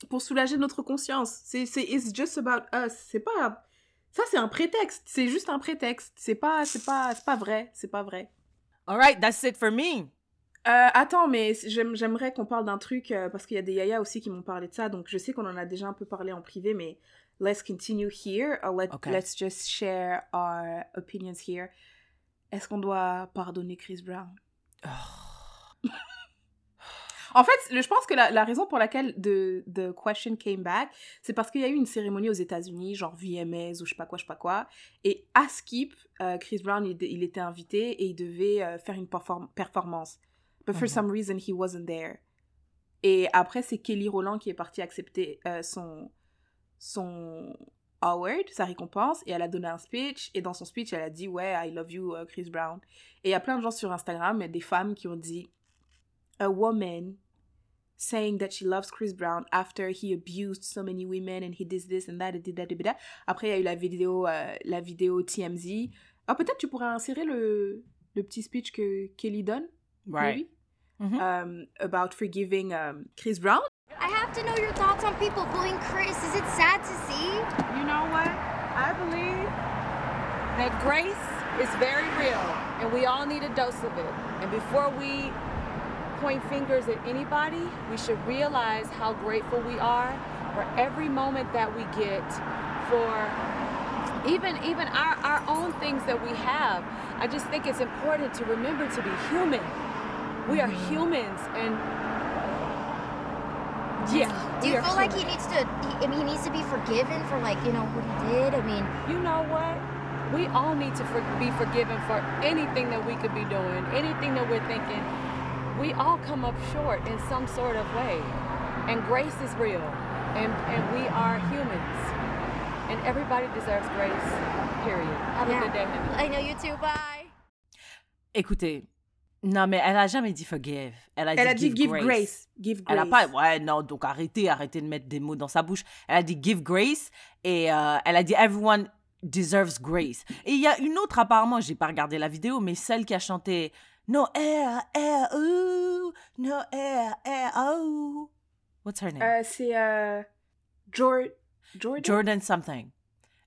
Pour soulager notre conscience. C'est, c'est, it's just about us. C'est pas, ça c'est un prétexte. C'est juste un prétexte. C'est pas, c'est pas, c'est pas vrai. C'est pas vrai. All right, that's it for me. Euh, attends, mais j'aime- j'aimerais qu'on parle d'un truc euh, parce qu'il y a des yaya aussi qui m'ont parlé de ça. Donc je sais qu'on en a déjà un peu parlé en privé, mais let's continue here. Or let, Okay. Let's just share our opinions here. Est-ce qu'on doit pardonner Chris Brown? En fait, le- je pense que la, la raison pour laquelle the, the question came back, c'est parce qu'il y a eu une cérémonie aux États-Unis, genre VMAs ou je sais pas quoi, je sais pas quoi. Et à Skip, euh, Chris Brown, il, il était invité et il devait euh, faire une perform- performance. But for Mhm. some reason, he wasn't there. Et après, c'est Kelly Rowland qui est partie accepter euh, son, son award, sa récompense, et elle a donné un speech. Et dans son speech, elle a dit Ouais, I love you, euh, Chris Brown. Et il y a plein de gens sur Instagram, des femmes qui ont dit A woman saying that she loves Chris Brown after he abused so many women and he did this and that and did that, did that. Après, il y a eu la vidéo, euh, la vidéo TMZ. Ah, peut-être tu pourrais insérer le, le petit speech que Kelly donne, maybe, Mhm. um, about forgiving um, Chris Brown. I have to know your thoughts on people bullying Chris. Is it sad to see? You know what? I believe that grace is very real and we all need a dose of it. And before we point fingers at anybody, we should realize how grateful we are for every moment that we get for even even our, our own things that we have. I just think it's important to remember to be human. We are humans and yeah. Do you are feel like he needs to? He, I mean, he needs to be forgiven for like you know what he did. I mean, you know what? We all need to for, be forgiven for anything that we could be doing, anything that we're thinking. We all come up short in some sort of way. And grace is real. And, and we are humans. And everybody deserves grace, period. Have Yeah. a good day, honey. I know you too. Bye. Écoutez, non, mais elle a jamais dit forgive. Elle a Elle a dit dit give grace. Give Elle grace. a pas, ouais, non, donc arrêtez, arrêtez de mettre des mots dans sa bouche. Elle a dit give grace et euh, elle a dit everyone deserves grace. Et il y a une autre, apparemment, j'ai pas regardé la vidéo, mais celle qui a chanté No air, air, ooh, no air, air, oh. What's her name? Euh, c'est euh, Jor- Jordan? Jordan something.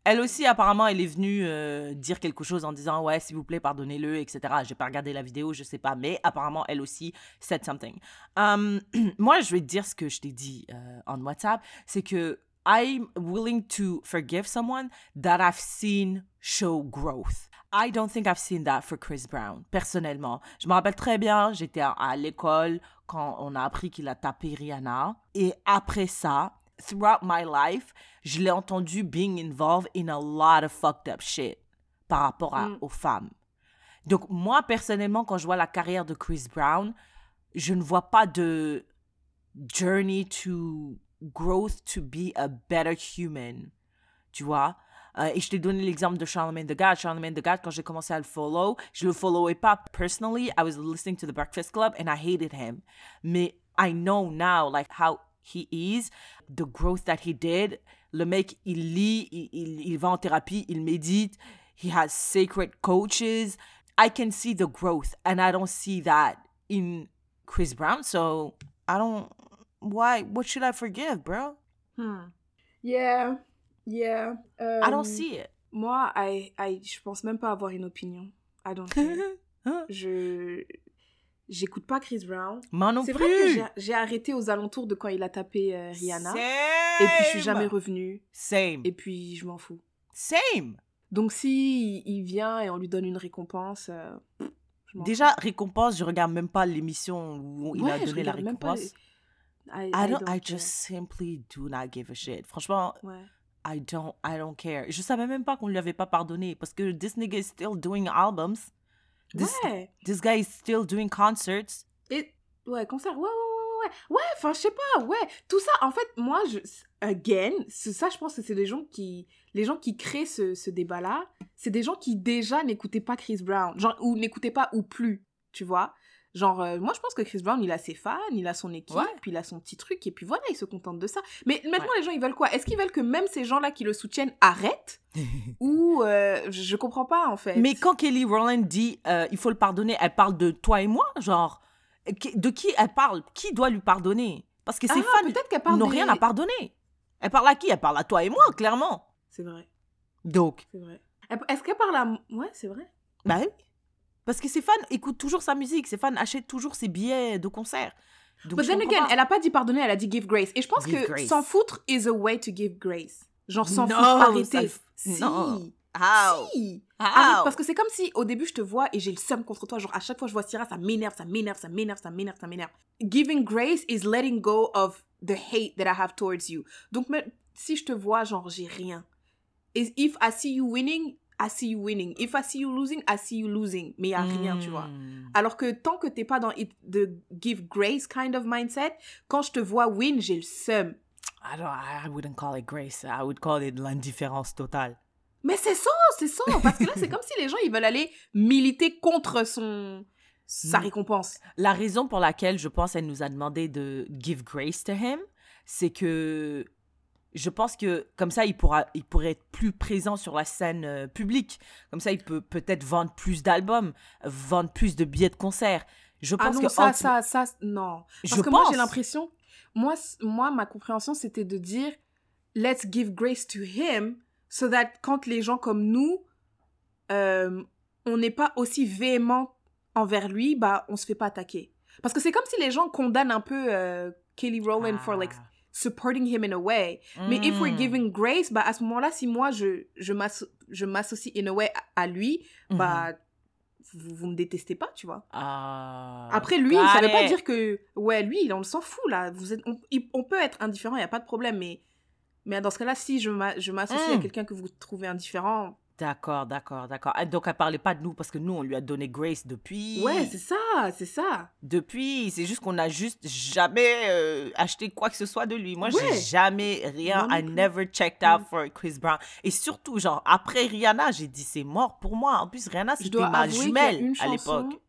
Elle aussi, apparemment, elle est venue euh, dire quelque chose en disant ouais, s'il vous plaît, pardonnez-le, etc. J'ai pas regardé la vidéo, je sais pas, mais apparemment, elle aussi said something. Um, moi, je vais te dire ce que je t'ai dit euh, en WhatsApp, c'est que I'm willing to forgive someone that I've seen show growth. I don't think I've seen that for Chris Brown, personnellement. Je me rappelle très bien, j'étais à, à l'école quand on a appris qu'il a tapé Rihanna. Et après ça, throughout my life, je l'ai entendu being involved in a lot of fucked up shit par rapport à- Mm. aux femmes. Donc, moi, personnellement, quand je vois la carrière de Chris Brown, je ne vois pas de journey to growth to be a better human. Tu vois? Euh, et je t'ai donné l'exemple de Charlemagne the God. Charlemagne the God, quand j'ai commencé à le follow, je le followais pas personally. I was listening to the Breakfast Club and I hated him. Mais I know now, like, how he is, the growth that he did. Le mec, il lit, il, il, il va en thérapie, il médite. He has sacred coaches. I can see the growth and I don't see that in Chris Brown. So I don't, why, what should I forgive, bro? Hmm. Yeah. Yeah. I don't euh, see it. Moi, I, I, je pense même pas avoir une opinion. I don't care. je j'écoute pas Chris Brown. Moi non C'est vrai que j'ai- arrêté aux alentours de quand il a tapé euh, Rihanna. Et puis je suis jamais revenue. Same. Et puis je m'en fous. Same. Donc si il, vient et on lui donne une récompense, euh, Déjà, récompense, je regarde même pas l'émission où il a Ouais, je donné la récompense. les- I, I I don't, I just simply do not give a shit. Franchement, Ouais. I don't, I don't care. Je savais même pas qu'on lui avait pas pardonné parce que this nigga is still doing albums. This, Ouais. this guy is still doing concerts. Et ouais, concert. Ouais, ouais, ouais, ouais. Ouais, enfin, je sais pas, ouais. Tout ça, en fait, moi, je. Again, ça, je pense que c'est des gens qui. Les gens qui créent ce, ce débat-là, c'est des gens qui déjà n'écoutaient pas Chris Brown. Genre, ou n'écoutaient pas ou plus, tu vois. Genre, euh, moi, je pense que Chris Brown, il a ses fans, il a son équipe, Ouais. puis il a son petit truc, et puis voilà, il se contente de ça. Mais maintenant, Ouais. les gens, ils veulent quoi? Est-ce qu'ils veulent que même ces gens-là qui le soutiennent arrêtent? Ou. euh, je, je comprends pas, en fait. Mais quand Kelly Rowland dit euh, il faut le pardonner, elle parle de toi et moi, genre de qui elle parle? Qui doit lui pardonner? Parce que ses Ah, fans n'ont des- rien à pardonner. Elle parle à qui? Elle parle à toi et moi, clairement. C'est vrai, Donc, c'est vrai. Est-ce qu'elle parle à. Ouais, c'est vrai. bah oui. Parce que ses fans écoutent toujours sa musique, ses fans achètent toujours ses billets de concert. Donc, But je then comprends again, pas. elle a pas dit pardonner, elle a dit give grace. Et je pense Give que s'en foutre is a way to give grace. Genre s'en Non, foutre, arrêter. f- Si. non. How? Si. How? Arrête, parce que c'est comme si au début je te vois et j'ai le seum contre toi. Genre à chaque fois je vois Syrah, ça m'énerve, ça m'énerve, ça m'énerve, ça m'énerve, ça m'énerve. Giving grace is letting go of the hate that I have towards you. Donc si je te vois, genre j'ai rien. Is if I see you winning, I see you winning. If I see you losing, I see you losing. Mais il y a rien, tu vois. Hmm. Alors que tant que t'es pas dans it, the give grace kind of mindset, quand je te vois win, j'ai le seum. I, don't, I wouldn't call it grace. I would call it l'indifférence totale. Mais c'est ça, c'est ça. Parce que là, c'est comme si les gens, ils veulent aller militer contre son sa Mm. récompense. La raison pour laquelle je pense elle nous a demandé de give grace to him, c'est que je pense que comme ça il pourra il pourrait être plus présent sur la scène euh, publique. Comme ça il peut peut-être vendre plus d'albums, vendre plus de billets de concert. Je Ah pense non, que ça, ça, ça, non. Parce Je que moi, j'ai l'impression, moi, moi, ma compréhension, c'était de dire, let's give grace to him, so that quand les gens comme nous, euh, on n'est pas aussi véhément envers lui, bah, on se fait pas attaquer. Parce que c'est comme si les gens condamnent un peu euh, Kelly Rowland for like Ah. Supporting him in a way. Mais if we're Mm. giving grace, bah à ce moment-là, si moi je je m'asso- je m'associe in a way à, à lui, Mhm. bah vous, vous me détestez pas, tu vois. Ah. Après lui, ça Got veut pas it. dire que ouais lui, on s'en fout là. Vous êtes, on, il- on peut être indifférent, il y a pas de problème, mais mais dans ce cas-là, si je m'a- je m'associe à Mm. quelqu'un que vous trouvez indifférent, D'accord, d'accord, d'accord. Ah, Donc elle parlait pas de nous parce que nous on lui a donné grace depuis. ouais, c'est ça, c'est ça. Depuis, c'est juste qu'on a juste jamais euh, acheté quoi que ce soit de lui. Moi, Ouais. j'ai jamais rien. Non I never checked out for Chris Brown. Et surtout, genre, après Rihanna, j'ai dit c'est mort pour moi. En plus, Rihanna, c'était ma jumelle une à chanson, l'époque.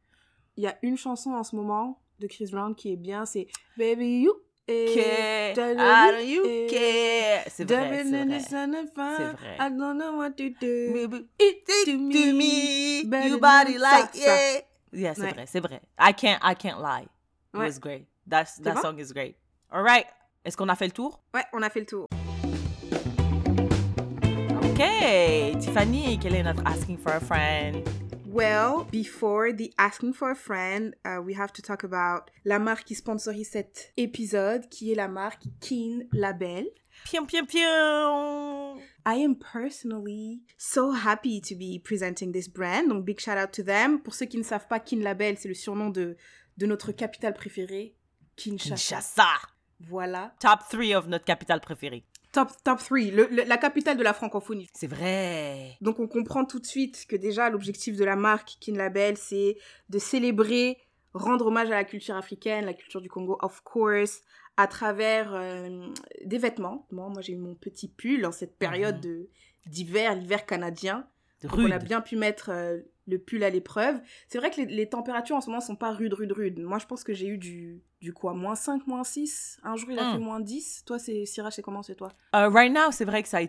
il y a une chanson en ce moment de Chris Brown qui est bien, c'est Baby You. I don't you care? C'est vrai, c'est vrai. C'est. I don't know what to do. Maybe It to me, me, better you body like yeah. Yeah, c'est vrai, c'est vrai. I can't, I can't lie. It was great. That's, that song is great. All right. Est-ce qu'on a fait le tour? Ouais, on a fait le tour. Ok. Tiffany, quel est notre asking for a friend? Well, before the asking for a friend, uh, we have to talk about la marque qui sponsorise cet épisode, qui est la marque Keen Label. Pium, pium, pium. I am personally so happy to be presenting this brand. Donc, big shout out to them. Pour ceux qui ne savent pas, Keen Label, c'est le surnom de, de notre capitale préférée, Kinshasa. Kinshasa. Voilà. Top 3 of notre capitale préférée. Top, top 3, le- le- la capitale de la francophonie. C'est vrai. Donc on comprend tout de suite que déjà l'objectif de la marque Kin Label, c'est de célébrer, rendre hommage à la culture africaine, la culture du Congo, of course, à travers euh, des vêtements. Moi, moi j'ai eu mon petit pull en cette période Mhm. de d'hiver, l'hiver canadien. Donc, on a bien pu mettre euh, le pull à l'épreuve. C'est vrai que les, les températures en ce moment sont pas rudes, rudes, rudes. Moi, je pense que j'ai eu du, du quoi, moins 5, moins 6. Un jour, il a Mm. fait moins 10. Toi, c'est Syrah, c'est comment, c'est toi? Euh, right now, c'est vrai que ça,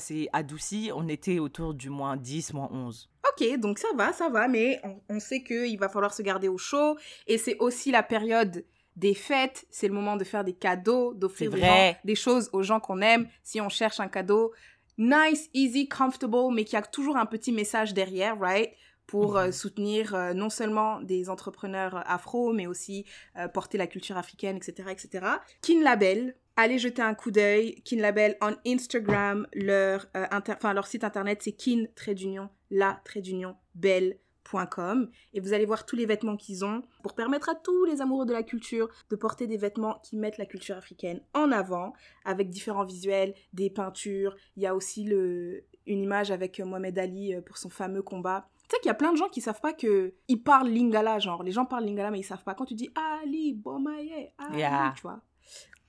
s'est adouci. On était autour du moins 10, moins 11. Ok, donc ça va, ça va, mais on, on sait qu'il va falloir se garder au chaud. Et c'est aussi la période des fêtes. C'est le moment de faire des cadeaux, d'offrir des, des choses aux gens qu'on aime. Si on cherche un cadeau, nice, easy, comfortable, mais qui a toujours un petit message derrière, right? Pour euh, Mhm. soutenir euh, non seulement des entrepreneurs afro, mais aussi euh, porter la culture africaine, etc., etc. Kin Label, allez jeter un coup d'œil. Kin Label en Instagram, leur, euh, inter- leur site internet, c'est kin d'union, la d'union, belle.com. Et vous allez voir tous les vêtements qu'ils ont pour permettre à tous les amoureux de la culture de porter des vêtements qui mettent la culture africaine en avant, avec différents visuels, des peintures. Il y a aussi le, une image avec euh, Mohamed Ali euh, pour son fameux combat. Tu sais qu'il y a plein de gens qui savent pas que ils parlent lingala, genre les gens parlent lingala mais ils savent pas. Quand tu dis Ali, Bomaye, Ali, Yeah. tu vois.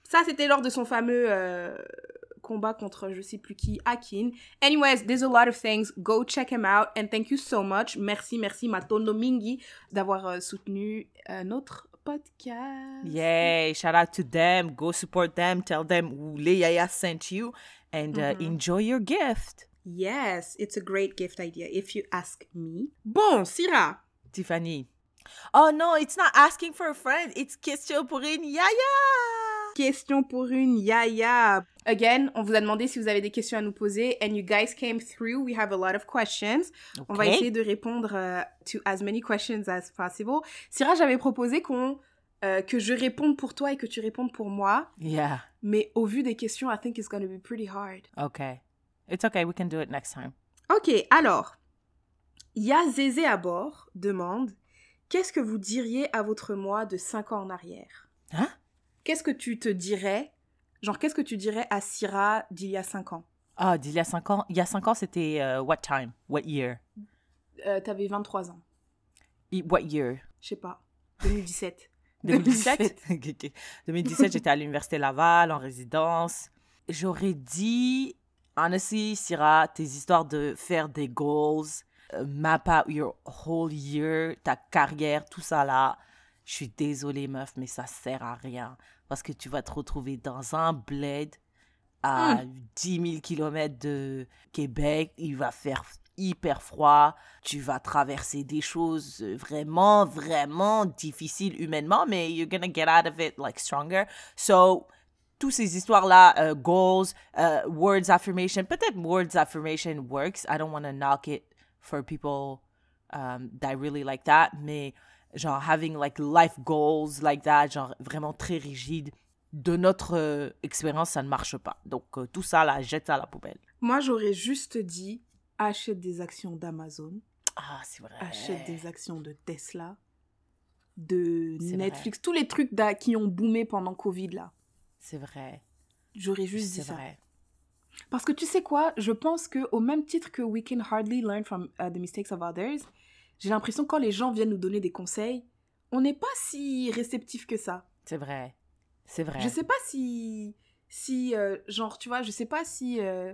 Ça c'était lors de son fameux euh, combat contre je sais plus qui, Akin. Anyways, there's a lot of things. Go check him out and thank you so much. Merci, merci Matondo Mingi d'avoir euh, soutenu euh, notre podcast. Yay! Shout out to them. Go support them. Tell them Yaya sent you, and uh, Mhm. enjoy your gift. Yes, it's a great gift idea if you ask me. Bon, Syrah. Tiffany. Oh no, it's not asking for a friend. It's question pour une Yaya. Question pour une yaya. Again, on vous a demandé si vous avez des questions à nous poser and you guys came through. We have a lot of questions. On va essayer de répondre euh, to as many questions as possible. Syrah, j'avais proposé qu'on euh, que je réponde pour toi et que tu répondes pour moi, Yeah. mais au vu des questions, I think it's going to be pretty hard. Okay. It's okay. We can do it next time. Ok, alors, Ya Zézé à bord demande Qu'est-ce que vous diriez à votre moi de 5 ans en arrière? Hein? Qu'est-ce que tu te dirais Genre, qu'est-ce que tu dirais à Syrah d'il y a 5 ans? Ah, d'il y a cinq ans. Il y a cinq ans, c'était euh, what time? What year? euh, T'avais 23 ans. I- What year? Je sais pas. 2017. 2017. Ok, ok. 2017, j'étais à l'université Laval en résidence. J'aurais dit, honestly, Syrah, tes histoires de faire des goals, euh, map out your whole year, ta carrière, tout ça là. Je suis désolée, meuf, mais ça sert à rien. Parce que tu vas te retrouver dans un bled à 10 000 km de Québec. Il va faire hyper froid. Tu vas traverser des choses euh, vraiment, vraiment difficiles humainement, mais you're gonna get out of it like stronger. So, toutes ces histoires-là, euh, goals, euh, words affirmation, peut-être words affirmation works. I don't want to knock it for people um, that really like that, mais genre having like life goals like that, genre vraiment très rigide, de notre euh, expérience, ça ne marche pas. Donc euh, tout ça là, jette ça à la poubelle. Moi, j'aurais juste dit achète des actions d'Amazon, Ah, c'est vrai. achète des actions de Tesla, de Netflix, tous les trucs qui ont boomé pendant Covid là. C'est vrai. J'aurais juste dit C'est ça. vrai. Parce que tu sais quoi, je pense que au même titre que we can hardly learn from uh, the mistakes of others, j'ai l'impression quand les gens viennent nous donner des conseils, on n'est pas si réceptif que ça. C'est vrai. C'est vrai. Je sais pas si si euh, genre tu vois, je sais pas si euh,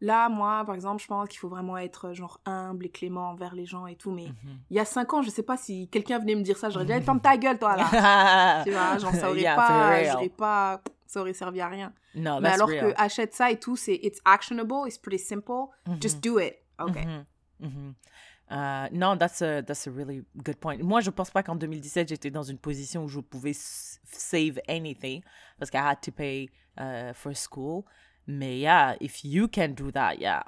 là moi par exemple, je pense qu'il faut vraiment être euh, genre humble et clément envers les gens et tout mais Mhm. il y a cinq ans, je sais pas si quelqu'un venait me dire ça, j'aurais dit "Eh, ferme ta gueule toi là." tu vois, genre ça aurait Yeah, pas real. j'aurais pas ça aurait servi à rien. No, mais alors real. que achète ça et tout, c'est it's actionable, it's pretty simple. Mhm. Just do it. OK. Mhm, mhm. Euh, non, that's a, that's a really good point. Moi, je pense pas qu'en 2017, j'étais dans une position où je pouvais save anything parce que I had to pay uh, for school. Mais yeah, if you can do that, yeah.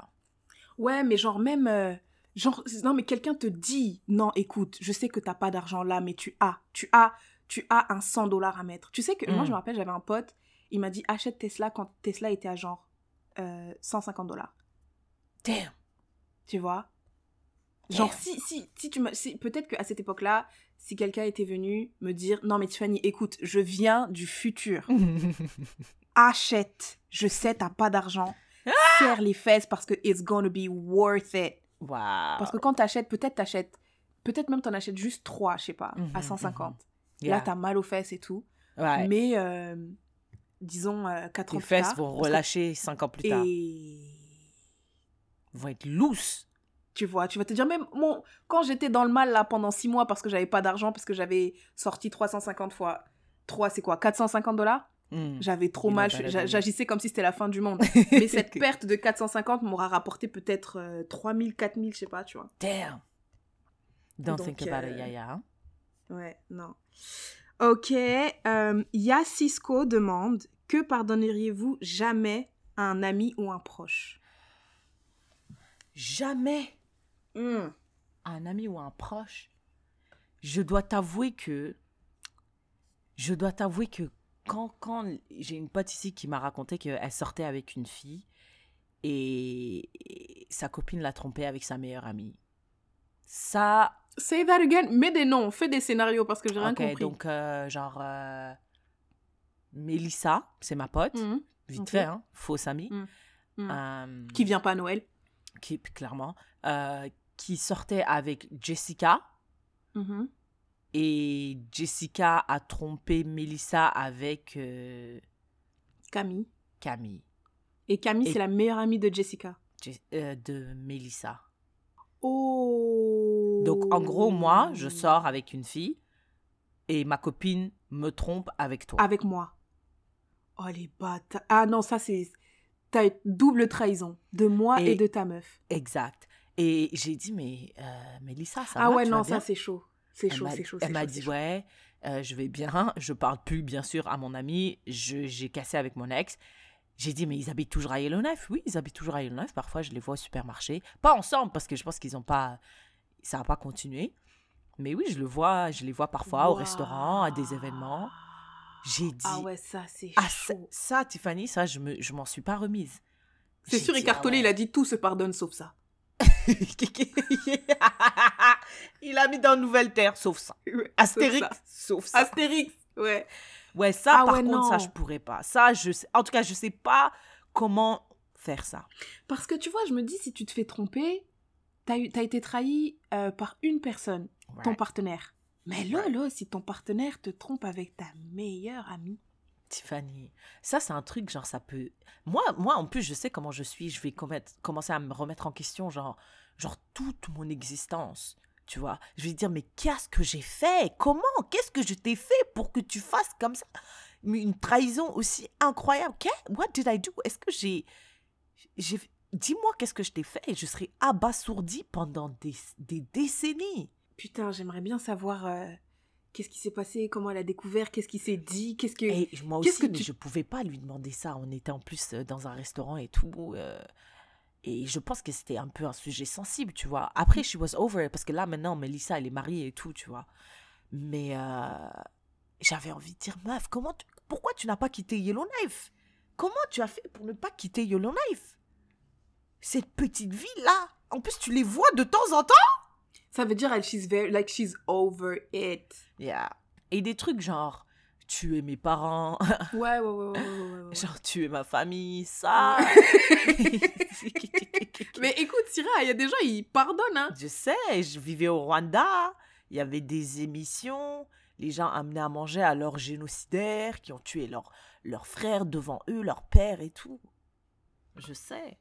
Ouais, mais genre même euh, genre non mais quelqu'un te dit "Non, écoute, je sais que t'as pas d'argent là, mais tu as, tu as tu as un 100 dollars à mettre." Tu sais que moi Mm. je me rappelle, j'avais un pote, il m'a dit "Achète Tesla quand Tesla était à genre euh, 150 dollars." Damn. Tu vois? Genre, Damn. si, si, si tu m'as. si- Peut-être qu'à cette époque-là, si quelqu'un était venu me dire Non, mais Tiffany, écoute, je viens du futur. Achète. Je sais, t'as pas d'argent. Serre les fesses parce que it's gonna be worth it. wow. Parce que quand t'achètes, peut-être t'achètes. Peut-être même t'en achètes juste trois, je sais pas, Mhm, à 150. Yeah. Là, t'as mal aux fesses et tout. Ouais. Mais, euh, disons, euh, 4 ans plus fesses tard, vont que- relâcher cinq ans plus tard. Et Vont être loose. Tu vois, tu vas te dire, même mon, quand j'étais dans le mal là pendant six mois parce que j'avais pas d'argent, parce que j'avais sorti 350 fois 3, c'est quoi 450 dollars? Mm. J'avais trop mal, j'agissais comme si c'était la fin du monde. Mais cette perte de 450 m'aura rapporté peut-être euh, 3000, 4000, je sais pas, tu vois. Damn. Don't Donc, think about it, euh, Yaya. hein. Ouais, non. Ok, euh, Ya Cisco demande Que pardonneriez-vous jamais à un ami ou un proche? Jamais Hmm. un ami ou un proche, je dois t'avouer que je dois t'avouer que quand, quand j'ai une pote ici qui m'a raconté qu'elle sortait avec une fille et, et sa copine l'a trompée avec sa meilleure amie. Ça, Say that again. Mets des noms, fais des scénarios parce que j'ai rien ok, compris. donc euh, genre euh, Mélissa, c'est ma pote, Mhm. vite ok. fait, hein, fausse amie, Mm. Mm. euh, Qui vient pas à Noël. qui clairement, euh, qui sortait avec Jessica. Mhm. Et Jessica a trompé Melissa avec euh, Camille. Camille Et Camille, Et- c'est la meilleure amie de Jessica. Je- euh, de Melissa. Oh. Donc en gros, moi, je sors avec une fille et ma copine me trompe avec toi. Avec moi. Oh les bâtards. Ah non, ça c'est. T'as une double trahison de moi et, Et- de ta meuf. Exact. Et j'ai dit, mais euh, Mélissa, ça ah va ouais, tu non, vas ça c'est chaud. C'est chaud, c'est chaud. Elle m'a dit, ouais, euh, je vais bien. Je parle plus, bien sûr, à mon ami. J'ai cassé avec mon ex. J'ai dit, mais ils habitent toujours à Yellowknife? Oui, ils habitent toujours à Yellowknife. Parfois, je les vois au supermarché. Pas ensemble, parce que je pense qu'ils ont pas. Ça n'a pas continué. Mais oui, je le vois. Je les vois parfois au restaurant, à des événements. J'ai dit. Ah ouais, ça c'est Ah, ça, chaud. ça, Tiffany, ça, je me, je m'en suis pas remise. C'est sûr, Tollé, ah il a dit tout se pardonne sauf ça. il a mis dans Nouvelle Terre, sauf ça. Ouais, Astérix, sauf ça. sauf ça. Astérix, ouais. Ouais, ça, Ah par ouais, contre, ça, je pourrais pas. Ça, je sais. En tout cas, je sais pas comment faire ça. Parce que tu vois, je me dis, si tu te fais tromper, t'as t'as été trahi euh, par une personne, ton partenaire. Mais là, là, si ton partenaire te trompe avec ta meilleure amie. Tiffany, ça, c'est un truc, genre, ça peut. Moi, moi, en plus, je sais comment je suis. Je vais commettre- commencer à me remettre en question, genre, genre, toute mon existence. Tu vois, je vais dire, mais qu'est-ce que j'ai fait? Comment? Qu'est-ce que je t'ai fait pour que tu fasses comme ça? Une trahison aussi incroyable. Qu'est- What did I do? Est-ce que j'ai. Dis-moi qu'est-ce que je t'ai fait et je serai abasourdi pendant des, des décennies. Putain, j'aimerais bien savoir euh, qu'est-ce qui s'est passé, comment elle a découvert, qu'est-ce qui s'est dit, qu'est-ce que. Et moi aussi, que mais tu- je pouvais pas lui demander ça. On était en plus euh, dans un restaurant et tout. euh, et je pense que c'était un peu un sujet sensible, tu vois. Après, she was over it, parce que là, maintenant, Melissa, elle est mariée et tout, tu vois. Mais euh, j'avais envie de dire, meuf, comment tu- pourquoi tu n'as pas quitté Yellowknife Comment tu as fait pour ne pas quitter Yellowknife Cette petite ville-là. En plus, tu les vois de temps en temps? Ça veut dire, elle, she's very, like, she's over it. Yeah. Et des trucs genre, tuer mes parents, Ouais, ouais, ouais, ouais, ouais, ouais, ouais. genre tuer ma famille, ça. Mais écoute, Syrah, il y a des gens, ils pardonnent, hein. Je sais, je vivais au Rwanda, il y avait des émissions, les gens amenaient à manger à leurs génocidaires qui ont tué leurs leurs frères devant eux, leur père et tout. Je sais.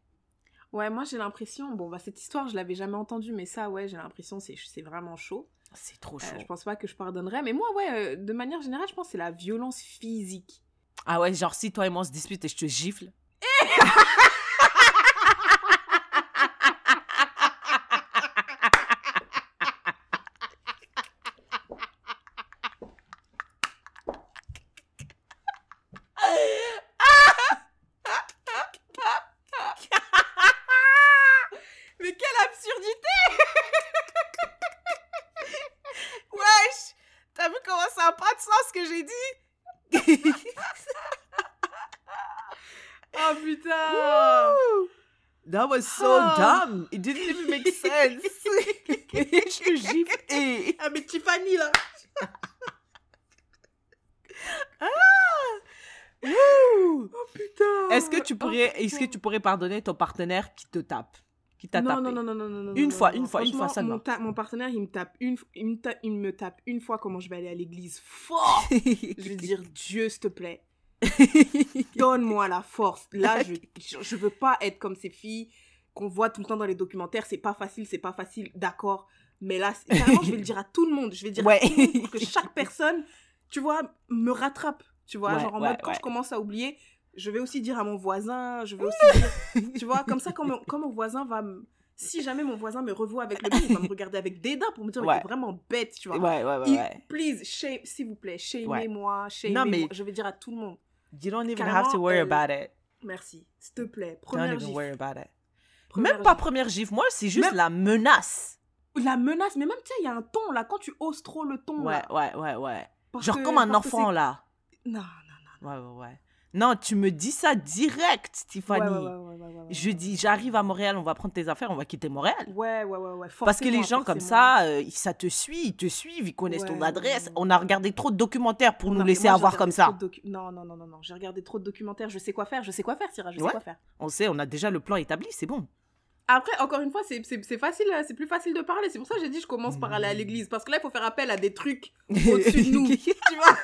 Ouais, moi j'ai l'impression, bon, bah cette histoire, je l'avais jamais entendue, mais ça, ouais, j'ai l'impression, c'est c'est vraiment chaud. C'est trop Euh, chaud. je pense pas que je pardonnerais, mais moi, ouais, euh, de manière générale, je pense que c'est la violence physique. Ah ouais, genre si toi et moi on se dispute et je te gifle. Mais quelle absurdité Wesh T'as vu comment ça n'a pas de sens ce que j'ai dit Oh putain That was so Ah. dumb. It didn't even make sense. je te gifle et... Ah mais Tiffany, là Wouh! Oh putain Est-ce que tu Oh, pourrais, est-ce que tu pourrais pardonner ton partenaire qui te tape, qui t'a non, tapé? non, non, non, non, non, Une non, fois, une fois, une fois seulement. Mon, ta- mon partenaire, il me tape une, f- il me, ta- il me tape une fois comment je vais aller à l'église fort. Je vais dire Dieu, s'il te plaît, donne-moi la force. Là, je, je, je veux pas être comme ces filles qu'on voit tout le temps dans les documentaires. C'est pas facile, c'est pas facile, d'accord. Mais là, carrément, je vais le dire à tout le monde. Je vais dire Ouais. à tout le monde pour que chaque personne, tu vois, me rattrape. Tu vois, Ouais, genre en ouais, mode quand je commence à oublier, je vais aussi dire à mon voisin. Je vais aussi dire, tu vois, comme ça, quand mon, quand mon voisin va me. Si jamais mon voisin me revoit avec le mien, il va me regarder avec dédain pour me dire, mais Ouais. t'es vraiment bête, tu vois. Ouais, ouais, ouais, ouais. Please, shame, s'il vous plaît, shamez-moi, Non, mais- shamez-moi. Je vais dire à tout le monde. You don't even Carrément, have to worry elle- about it. Merci, s'il te plaît. Don't Première even gifle. worry about it. Première Même pas gifle. première gifle. Moi, c'est juste Même- la menace. La menace, mais même, tu sais, il y a un ton, là, quand tu oses trop le ton, Ouais, là, ouais, ouais, ouais. parce Genre que- comme un enfant, là. Non, non, non. Ouais, ouais, ouais. Non, tu me dis ça direct, Tiffany. ouais, ouais, ouais, Je dis, j'arrive à Montréal, on va prendre tes affaires, on va quitter Montréal. Ouais, ouais, ouais, ouais. Parce que les forcément, gens comme ça, euh, ça te suit, ils te suivent, ils connaissent ton adresse. On a regardé trop de documentaires pour Non, nous laisser moi, avoir comme ça. Non, non, non, non, non. J'ai regardé trop de documentaires. Je sais quoi faire. Je sais quoi faire, Syrah. Je sais quoi faire. On sait, on a déjà le plan établi, c'est bon. Après, encore une fois, c'est facile, c'est plus facile de parler. C'est pour ça que j'ai dit je commence par aller à l'église. Parce que là, il faut faire appel à des trucs au-dessus de nous. tu vois?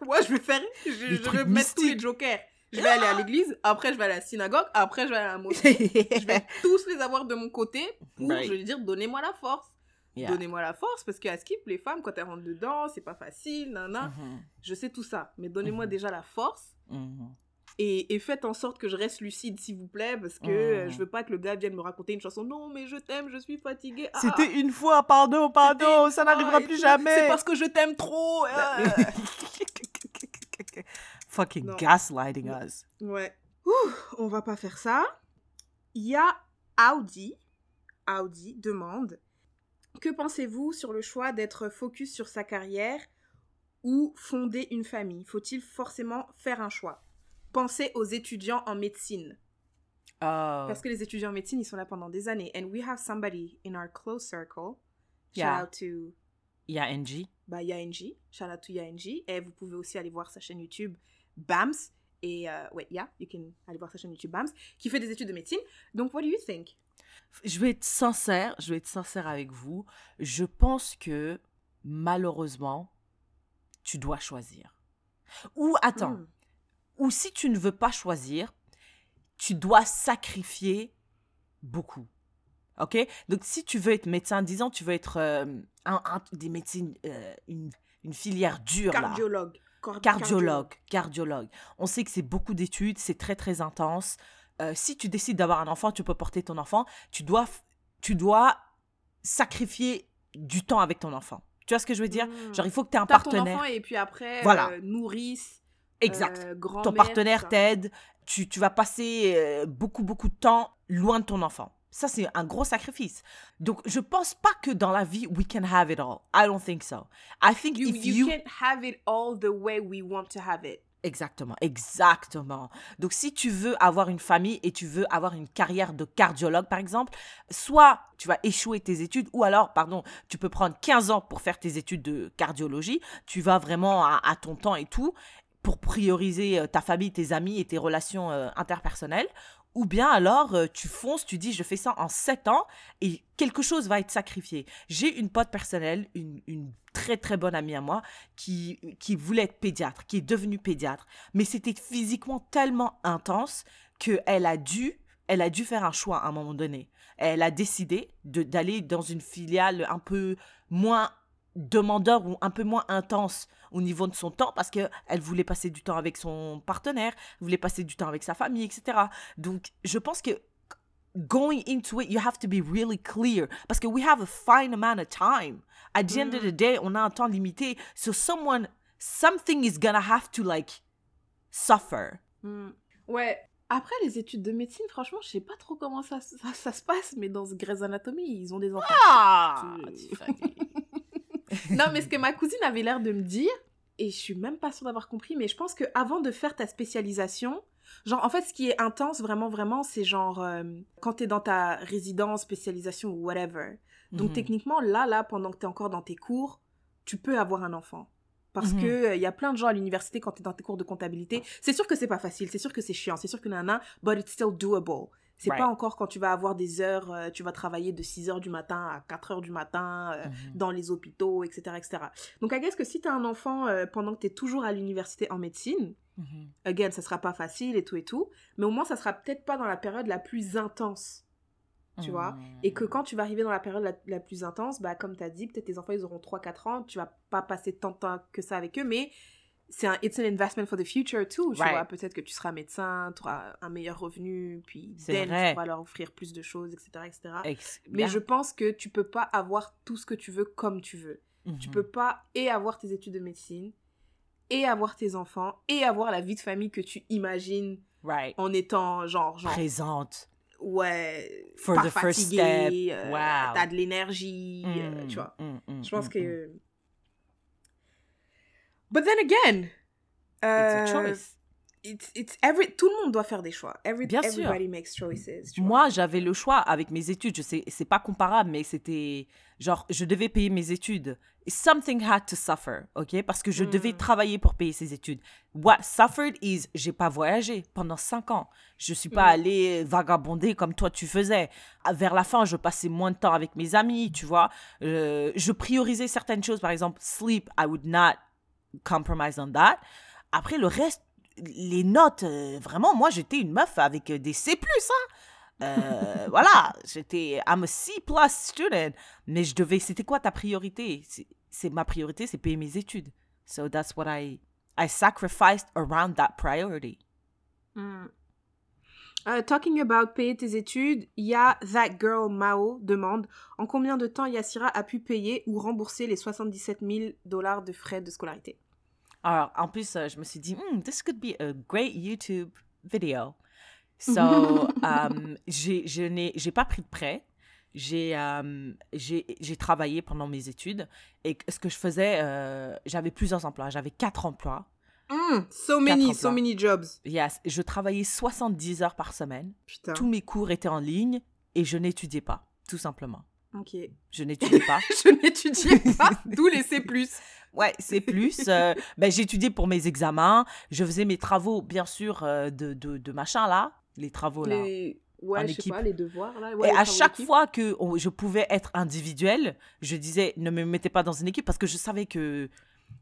Moi, je vais faire. Je, je vais mettre tous les jokers. Je vais aller à l'église, après, je vais aller à la synagogue, après, je vais aller à la mosquée. je vais tous les avoir de mon côté pour, Right. je vais dire, donnez-moi la force. Yeah. Donnez-moi la force, parce qu'à Skip, les femmes, quand elles rentrent dedans, c'est pas facile, nanana. Mhm, Je sais tout ça. Mais donnez-moi Mhm. déjà la force. mhm. Et, et faites en sorte que je reste lucide, s'il vous plaît, parce que euh, je veux pas que le gars vienne me raconter une chanson. Non, mais je t'aime, je suis fatiguée. Ah, C'était une fois, pardon, pardon, ça n'arrivera plus jamais. C'est parce que je t'aime trop. euh. Fucking Non. gaslighting us. Ouais. Ouh, on va pas faire ça. Il y a Audi. Audi demande Que pensez-vous sur le choix d'être focus sur sa carrière ou fonder une famille? Faut-il forcément faire un choix? Pensez aux étudiants en médecine. Oh. Parce que les étudiants en médecine, ils sont là pendant des années. And we have somebody in our close circle. Shout Yeah. out to Il y a Angie. bah, Yaenji. Shout out to Yaenji. Et vous pouvez aussi aller voir sa chaîne YouTube Bams. Et euh, ouais, yeah, you can aller voir sa chaîne YouTube Bams, qui fait des études de médecine. Donc, what do you think? Je vais être sincère, je vais être sincère avec vous. Je pense que malheureusement, tu dois choisir. Ou attends, Hmm. ou si tu ne veux pas choisir, tu dois sacrifier beaucoup. Ok? Donc si tu veux être médecin, disons tu veux être euh, un, un- des médecines, euh, une, une filière dure là. Cardiologue. Car- Cardiologue, cardiologue. On sait que c'est beaucoup d'études, c'est très très intense. Euh, si tu décides d'avoir un enfant, tu peux porter ton enfant. Tu dois, tu dois sacrifier du temps avec ton enfant. Tu vois ce que je veux dire? Hmm. Genre, il faut que tu aies un T'as ton partenaire. enfant et puis après, Voilà. nourrice, Exact. ton partenaire t'aide. Tu, tu vas passer beaucoup beaucoup de temps loin de ton enfant. Ça, c'est un gros sacrifice. Donc, je pense pas que dans la vie, we can have it all. I don't think so. I think You, if you you... can't have it all the way we want to have it. Exactement, exactement. Donc, si tu veux avoir une famille et tu veux avoir une carrière de cardiologue, par exemple, soit tu vas échouer tes études, ou alors, pardon, tu peux prendre 15 ans pour faire tes études de cardiologie. Tu vas vraiment à, à ton temps et tout pour prioriser euh, ta famille, tes amis et tes relations euh, interpersonnelles. Ou bien alors, euh, tu fonces, tu dis, je fais ça en 7 ans et quelque chose va être sacrifié. J'ai une pote personnelle, une, très très bonne amie à moi, qui, qui voulait être pédiatre, qui est devenue pédiatre. Mais c'était physiquement tellement intense qu'elle a dû, elle a dû faire un choix à un moment donné. Elle a décidé d'aller dans une filiale un peu moins demandeur ou un peu moins intense au niveau de son temps parce que elle voulait passer du temps avec son partenaire, voulait passer du temps avec sa famille, etc. Donc, je pense que going into it, you have to be really clear parce que we have a fine amount of time. At the end of the day, on a un temps limité. So someone, something is gonna have to like suffer. Hmm. Ouais. Après, les études de médecine, franchement, je sais pas trop comment ça, ça, ça se passe, mais dans Grey's Anatomy, ils ont des enfants. Ah, Tu- Tiffany. non, mais ce que ma cousine avait l'air de me dire, et je suis même pas sûre d'avoir compris, mais je pense que avant de faire ta spécialisation, genre, en fait, ce qui est intense, vraiment, vraiment, c'est genre, euh, quand t'es dans ta résidence, spécialisation ou whatever. Donc, Mhm. techniquement, là, là, pendant que t'es encore dans tes cours, tu peux avoir un enfant. Parce Mhm. que il y a plein de gens à l'université quand t'es dans tes cours de comptabilité. C'est sûr que c'est pas facile, c'est sûr que c'est chiant, c'est sûr que nana, but it's still doable. C'est Right. pas encore quand tu vas avoir des heures, euh, tu vas travailler de 6 heures du matin à 4 heures du matin, euh, Mhm. dans les hôpitaux, etc., etc. Donc, I guess que si t'as un enfant euh, pendant que t'es toujours à l'université en médecine, Mhm. again, ça sera pas facile et tout et tout, mais au moins ça sera peut-être pas dans la période la plus intense, tu vois. Et que quand tu vas arriver dans la période la, la plus intense, bah, comme t'as dit, peut-être tes enfants ils auront 3-4 ans, tu vas pas passer tant de temps que ça avec eux, mais c'est un it's an investment for the future too, tu Right. vois. Peut-être que tu seras médecin, tu auras un meilleur revenu, puis vrai. tu pourras leur offrir plus de choses, etc., etc. Ex- Mais bien. je pense que tu peux pas avoir tout ce que tu veux comme tu veux. Tu Mhm. peux pas et avoir tes études de médecine, et avoir tes enfants, et avoir la vie de famille que tu imagines Right. en étant genre, genre Présente. ouais, For pas the first fatigué, step. euh, t'as de l'énergie, euh, Mm, tu vois. mm, mm, Je pense mm, que. Mm. But then again, It's a euh, choice. it's, it's every, tout le monde doit faire des choix. Every, Bien sûr. everybody makes choices. Moi, j'avais le choix avec mes études. Je sais, c'est pas comparable, mais c'était genre, je devais payer mes études. Something had to suffer, ok? Parce que je devais travailler pour payer ces études. What suffered is, j'ai pas voyagé pendant cinq ans. Je suis pas allée vagabonder comme toi tu faisais. À- Vers la fin, je passais moins de temps avec mes amis, tu vois. Euh, je priorisais certaines choses, par exemple, sleep. I would not compromise on that. Après, le reste, les notes, euh, vraiment, moi, j'étais une meuf avec euh, des C+, hein. Euh, voilà, j'étais, I'm a C plus student. Mais je devais, c'était quoi ta priorité? C'est- C'est ma priorité, c'est payer mes études. So that's what I, I sacrificed around that priority. Mm. Euh, talking about payer tes études, il y a That Girl Mao demande en combien de temps Yassira a pu payer ou rembourser les 77 000 dollars de frais de scolarité? Alors, en plus, euh, je me suis dit, Hmm, this could be a great YouTube video. So, um, j'ai, je n'ai, pas pris de prêt. J'ai, um, travaillé pendant mes études. Et ce que je faisais, euh, j'avais plusieurs emplois. J'avais quatre emplois. Mm, So many, so many jobs. Yes, je travaillais 70 heures par semaine. Putain. Tous mes cours étaient en ligne et je n'étudiais pas, tout simplement. Ok. Je n'étudiais pas. Je n'étudiais pas, d'où les C+. Ouais, c'est plus. euh, ben, j'étudiais pour mes examens. Je faisais mes travaux, bien sûr, euh, de, de, de machin là. Les travaux là. Les... Ouais, En je sais équipe. pas, les devoirs, là. Et Ouais, à chaque fois que on- je pouvais être individuel, je disais ne me mettez pas dans une équipe parce que je savais que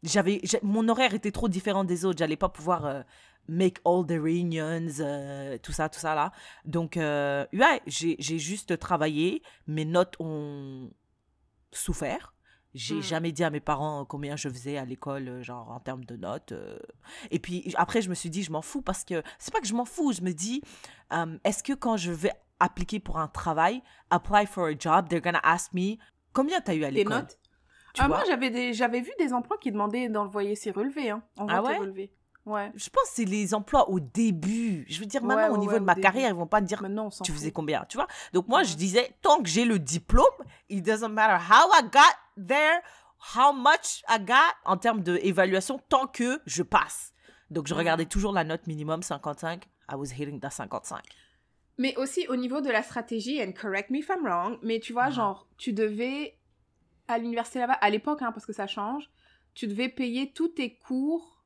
j'avais mon horaire était trop différent des autres. J'allais pas pouvoir euh, make all the reunions, euh, tout ça, tout ça là. Donc euh, ouais, j'ai juste travaillé. Mes notes ont souffert. J'ai Mm. jamais dit à mes parents combien je faisais à l'école, euh, genre en termes de notes. Et puis après, je me suis dit, je m'en fous parce que c'est pas que je m'en fous. Je me dis, est-ce que quand je vais appliquer pour un travail, apply for a job, they're gonna ask me combien t'as eu à l'école? notes? Tu Ah, vois Moi, j'avais des... j'avais vu des emplois qui demandaient d'envoyer ses relevés. Hein. Ah ouais? relevés. Ouais. Je pense que c'est les emplois au début. Je veux dire, Ouais, maintenant, au ouais, niveau de ma début. carrière, ils vont pas dire Maintenant, tu faisais combien, tu vois? Donc moi, je disais, tant que j'ai le diplôme, it doesn't matter how I got there, how much I got en termes d'évaluation, tant que je passe. Donc je regardais toujours la note minimum 55. I was hitting that 55. Mais aussi au niveau de la stratégie, and correct me if I'm wrong, mais tu vois, Ah. genre, tu devais, à l'université là-bas, à l'époque, hein, parce que ça change, tu devais payer tous tes cours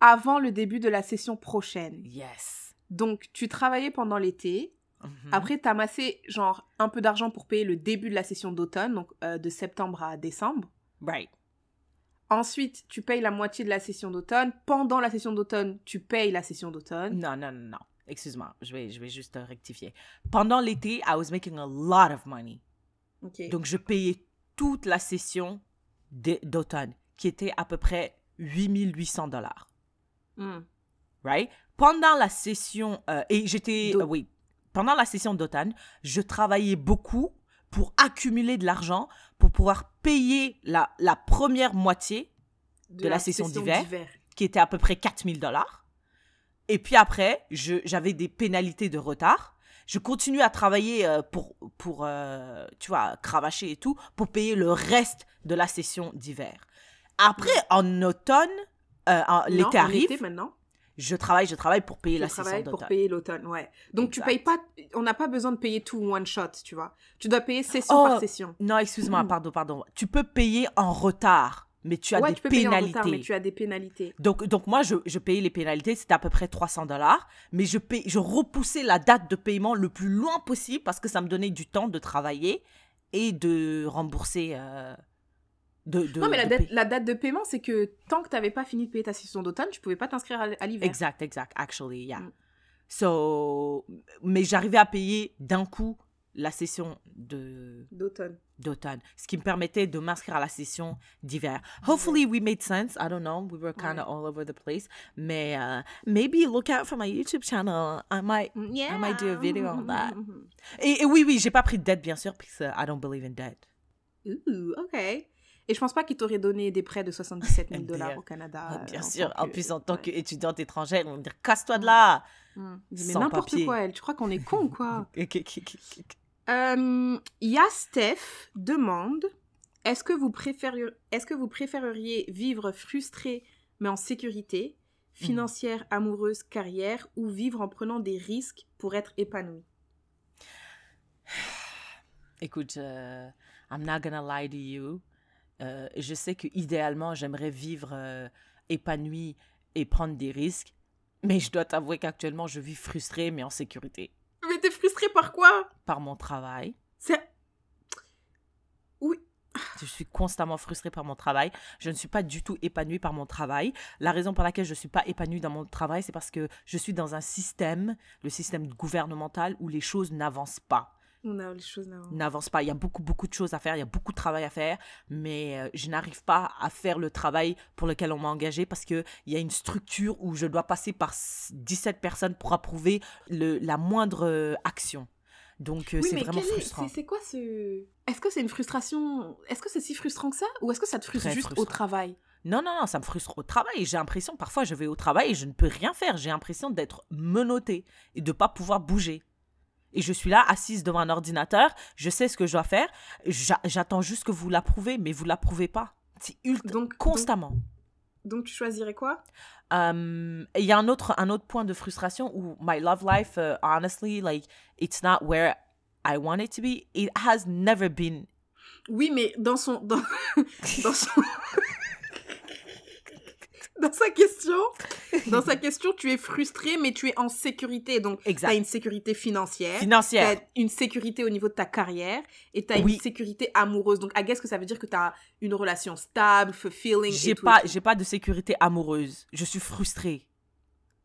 avant le début de la session prochaine. Yes. Donc, tu travaillais pendant l'été, Mhm. après, tu amassé, genre, un peu d'argent pour payer le début de la session d'automne, donc euh, de septembre à décembre. Right. Ensuite, tu payes la moitié de la session d'automne. Pendant la session d'automne, tu payes la session d'automne. Non, non, non, non. Excuse-moi, je vais, je vais juste euh, rectifier. Pendant l'été, I was making a lot of money. Ok. Donc, je payais toute la session d'automne, qui était à peu près 8800 dollars. Hmm. Right? Pendant la session, euh, et j'étais, euh, oui, pendant la session d'automne, je travaillais beaucoup pour accumuler de l'argent pour pouvoir payer la, la première moitié, de la session d'hiver. qui était à peu près 4000 dollars. Et puis après, j'avais des pénalités de retard. Je continuais à travailler euh, pour, pour euh, tu vois, cravacher et tout, pour payer le reste de la session d'hiver. Après, en automne, euh, en- Non, l'été en arrive, été, maintenant. je travaille, je travaille pour payer Tu la session travailles pour d'automne. payer l'automne, ouais. Donc tu Exact. payes pas, on n'a pas besoin de payer tout one shot, tu vois. Tu dois payer session Oh, par session. Non, excuse-moi, pardon, pardon. Tu peux payer en retard, mais tu as ouais, des tu peux payer en pénalités. retard, mais tu as des pénalités. Donc, donc moi, je, je payais les pénalités, c'était à peu près 300 dollars, mais je, paye, je repoussais la date de paiement le plus loin possible parce que ça me donnait du temps de travailler et de rembourser. euh, de, de- non, mais la date, payer. la date de paiement, c'est que tant que tu n'avais pas fini de payer ta session d'automne, tu pouvais pas t'inscrire à, à l'hiver. Exact, exact, actually, yeah. Mm. So, mais j'arrivais à payer d'un coup la session de D'automne. D'automne, ce qui me permettait de m'inscrire à la session d'hiver. Hopefully we made sense. I don't know. We were kind of Ouais. all over the place. Mais uh, maybe look out for my YouTube channel. I might, I might do a video on that. Et, et oui, oui, j'ai pas pris de dette, bien sûr, parce que I don't believe in debt. Ooh, ok. Et je pense pas qu'ils t'auraient donné des prêts de 77 000 dollars au Canada. Ah, euh, bien en sûr. En que- plus, en tant ouais. qu'étudiante étrangère, ils vont me dire casse-toi de là. Mm. Mais n'importe quoi, elle. Tu crois qu'on est con quoi? Euh, Ya Steph demande est-ce que, vous préfériez, est-ce que vous préféreriez vivre frustré mais en sécurité, Hmm. financière, amoureuse, carrière, ou vivre en prenant des risques pour être épanoui Écoute, euh, I'm not gonna lie to you. Euh, je sais que idéalement, j'aimerais vivre euh, épanoui et prendre des risques, mais je dois t'avouer qu'actuellement, je vis frustrée mais en sécurité t'es frustré par quoi? Par mon travail. C'est. Oui. Je suis constamment frustrée par mon travail. Je ne suis pas du tout épanouie par mon travail. La raison pour laquelle je ne suis pas épanouie dans mon travail, c'est parce que je suis dans un système, le système gouvernemental, où les choses n'avancent pas. On a les choses là. N'avancent pas. Il y a beaucoup, beaucoup de choses à faire. Il y a beaucoup de travail à faire. Mais euh, je n'arrive pas à faire le travail pour lequel on m'a engagé parce qu'il y a une structure où je dois passer par s- 17 personnes pour approuver le, la moindre euh, action. Donc, euh, Oui, c'est vraiment est- frustrant. c'est- C'est quoi ce. Est-ce que c'est une frustration Est-ce que c'est si frustrant que ça Ou est-ce que ça te frustre Très juste au travail? Non, non, non, ça me frustre au travail. J'ai l'impression, parfois, je vais au travail et je ne peux rien faire. J'ai l'impression d'être menottée et de ne pas pouvoir bouger. Et je suis là, assise devant un ordinateur. Je sais ce que je dois faire. J'a- J'attends juste que vous l'approuvez, mais vous l'approuvez pas. C'est ultra- Donc- constamment. Donc tu choisirais quoi? Um, Il y a un autre, un autre point de frustration où my love life, uh, honestly, like, it's not where I want it to be. It has never been. Oui, mais dans son. Dans, dans son. Dans sa question, dans sa question, tu es frustré, mais tu es en sécurité. Donc, tu as une sécurité financière, Financière. as une sécurité au niveau de ta carrière, et tu as Oui. une sécurité amoureuse. Donc, I guess que ça veut dire que tu as une relation stable, fulfilling. J'ai pas, j'ai pas de sécurité amoureuse. Je suis frustrée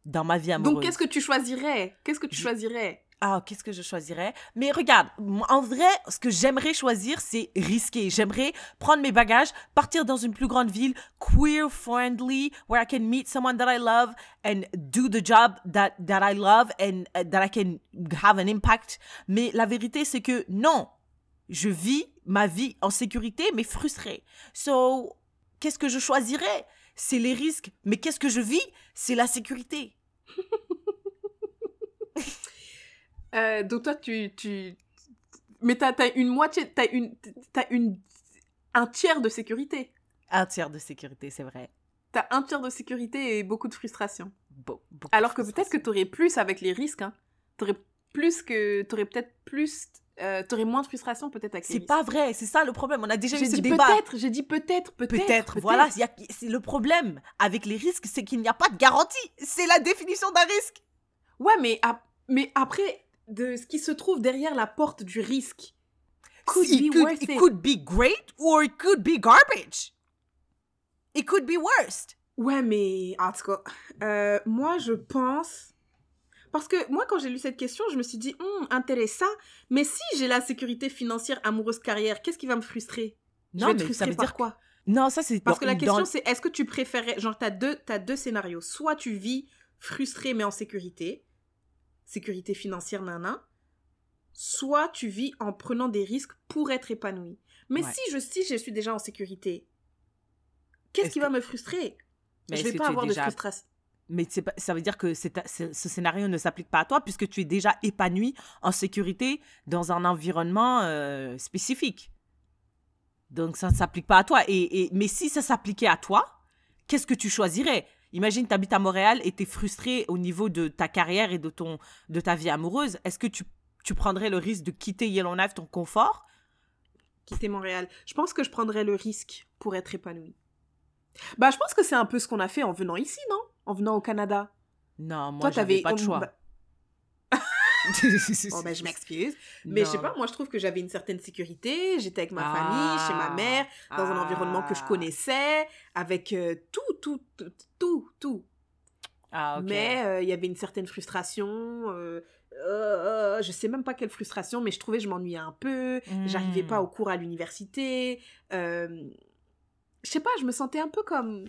dans ma vie amoureuse. Donc, qu'est-ce que tu choisirais? Qu'est-ce que tu choisirais? Ah, qu'est-ce que je choisirais Mais regarde, en vrai, ce que j'aimerais choisir, c'est risquer. J'aimerais prendre mes bagages, partir dans une plus grande ville, queer friendly, where I can meet someone that I love and do the job that, that I love and uh, that I can have an impact. Mais la vérité, c'est que non, je vis ma vie en sécurité, mais frustrée. So, qu'est-ce que je choisirais? C'est les risques. Mais qu'est-ce que je vis? C'est la sécurité. Euh, Donc, toi, tu. tu... Mais tu as, une moitié. Tu as, une, t'as une, un tiers de sécurité. Un tiers de sécurité, c'est vrai. Tu as un tiers de sécurité et beaucoup de frustration. Beau- beaucoup Alors que peut-être que frustration. tu aurais plus avec les risques. Hein. Tu aurais plus que. Tu aurais peut-être plus. Euh, tu aurais moins de frustration peut-être avec les C'est risques. pas vrai, c'est ça le problème. On a déjà eu ce débat. peut-être, j'ai dit peut-être, peut-être. Peut-être, voilà, y a- c'est le problème avec les risques, c'est qu'il n'y a pas de garantie. C'est la définition d'un risque. Ouais, mais, ap- mais après, de ce qui se trouve derrière la porte du risque. Could it, be could, worth it it. could be great or it could be garbage. It could be worst. Ouais, mais en tout cas, euh, moi je pense. Parce que moi, quand j'ai lu cette question, je me suis dit, Hum, intéressant, mais si j'ai la sécurité financière, amoureuse, carrière, qu'est-ce qui va me frustrer? Je vais être mais frustrée ça veut par dire quoi? Non, ça c'est Parce que la dans- question, c'est est-ce que tu préférais. Genre, t'as deux, t'as deux scénarios. Soit tu vis frustré mais en sécurité, sécurité financière, nana. Soit tu vis en prenant des risques pour être épanoui. Mais Ouais. si je, si je suis déjà en sécurité, qu'est-ce Est-ce qui que- va me frustrer? Mais Je vais pas avoir déjà- de frustration. Mais pas- ça veut dire que ce scénario ne s'applique pas à toi puisque tu es déjà épanoui en sécurité dans un environnement euh, spécifique. Donc ça ne s'applique pas à toi. Et, et- mais si ça s'appliquait à toi, qu'est-ce que tu choisirais? Imagine, tu habites à Montréal et tu es frustré au niveau de ta carrière et de, ton, de ta vie amoureuse. Est-ce que tu, tu prendrais le risque de quitter Yellowknife, ton confort? Quitter Montréal. Je pense que je prendrais le risque pour être épanouie. Bah, je pense que c'est un peu ce qu'on a fait en venant ici, non? En venant au Canada. Non, moi, j'avais pas de choix. bah- Bon, ben, je m'excuse. Mais je sais Non. pas, moi, je trouve que j'avais une certaine sécurité. J'étais avec ma Ah. famille, chez ma mère, dans un Ah. environnement que je connaissais, avec euh, tout, tout, tout, tout, tout. Ah, ok. Mais euh, il y avait une certaine frustration. euh, euh, je sais même pas quelle frustration, mais je trouvais que je m'ennuyais un peu. J'arrivais pas Hmm. au cours à l'université. euh, je sais pas, je me sentais un peu comme.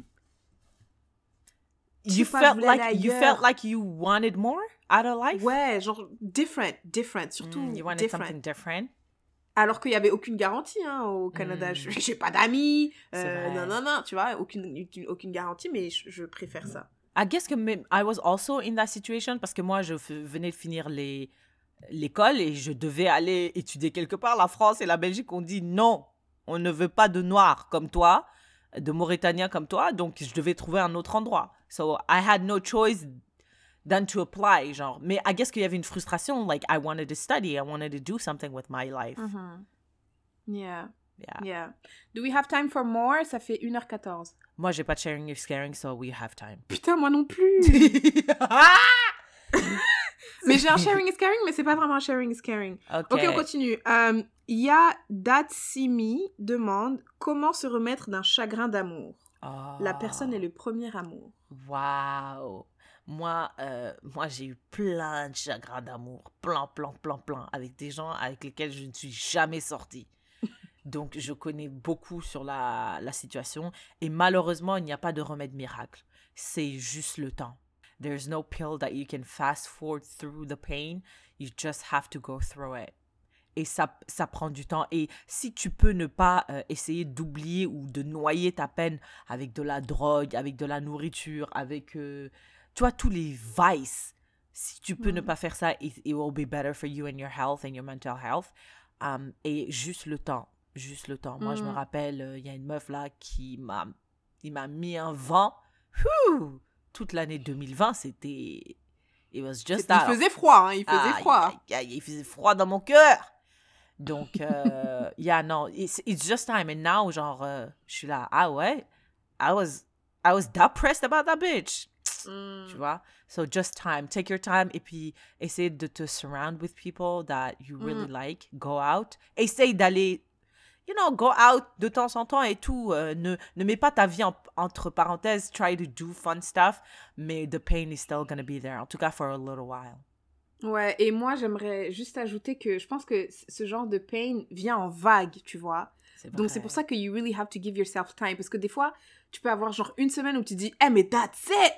You felt like you felt like you wanted more out of life? Ouais, genre different, different, surtout Mm, you wanted different. something different? Alors qu'il n'y avait aucune garantie hein, au Canada. Mm. Je J'ai pas d'amis. Euh, non, non, non, tu vois, aucune, aucune, garantie, mais je, je préfère ça. I guess que I was also in that situation parce que moi, je venais de finir les l'école et je devais aller étudier quelque part. La France et la Belgique ont dit non, on ne veut pas de noirs comme toi, de Mauritaniens comme toi, donc je devais trouver un autre endroit. So I had no choice than to apply, genre. Mais I guess qu'il y avait une frustration, like I wanted to study, I wanted to do something with my life. Yeah, Yeah. yeah. Do we have time for more? Ça fait 1h14. Moi, j'ai pas de sharing is caring, so we have time. Putain, moi non plus Mais j'ai un sharing is caring, mais c'est pas vraiment un sharing is caring. ok. Ok, on continue. Euh, Ya Datsimi demande comment se remettre d'un chagrin d'amour. La personne est le premier amour. Waouh! Moi, euh, moi j'ai eu plein de chagrins d'amour, plein, plein, plein, plein, avec des gens avec lesquels je ne suis jamais sortie. Donc, je connais beaucoup sur la, la situation et malheureusement, il n'y a pas de remède miracle. C'est juste le temps. There's no pill that you can fast forward through the pain. You just have to go through it. Et ça, ça prend du temps. Et si tu peux ne pas euh, essayer d'oublier ou de noyer ta peine avec de la drogue, avec de la nourriture, avec, euh, tu vois, tous les vices, si tu peux ne pas faire ça, it, it will be better for you and your health and your mental health. Um, et juste le temps, juste le temps. Moi, je me Mm. rappelle, euh, il y a une meuf là qui m'a, il m'a mis un vent. Whew! Toute l'année 2020, c'était... It was just Il faisait froid, hein, il faisait froid. il faisait froid dans mon cœur. Donc, euh, yeah, non, it's, it's just time. And now, genre, euh, je suis là, ah ouais, I was, I was depressed about that bitch. Mm. Tu vois? So, just time. Take your time. Et puis, essaye de te surround with people that you really like. Go out. Essaye d'aller, you know, go out de temps en temps et tout. Euh, ne, ne mets pas ta vie en- entre parenthèses. Try to do fun stuff. Mais the pain is still gonna be there. En tout cas, for a little while. Ouais, et moi j'aimerais juste ajouter que je pense que ce genre de pain vient en vague, tu vois. Donc c'est pour ça que you really have to give yourself time. Parce que des fois, tu peux avoir genre une semaine où tu dis, eh mais that's it,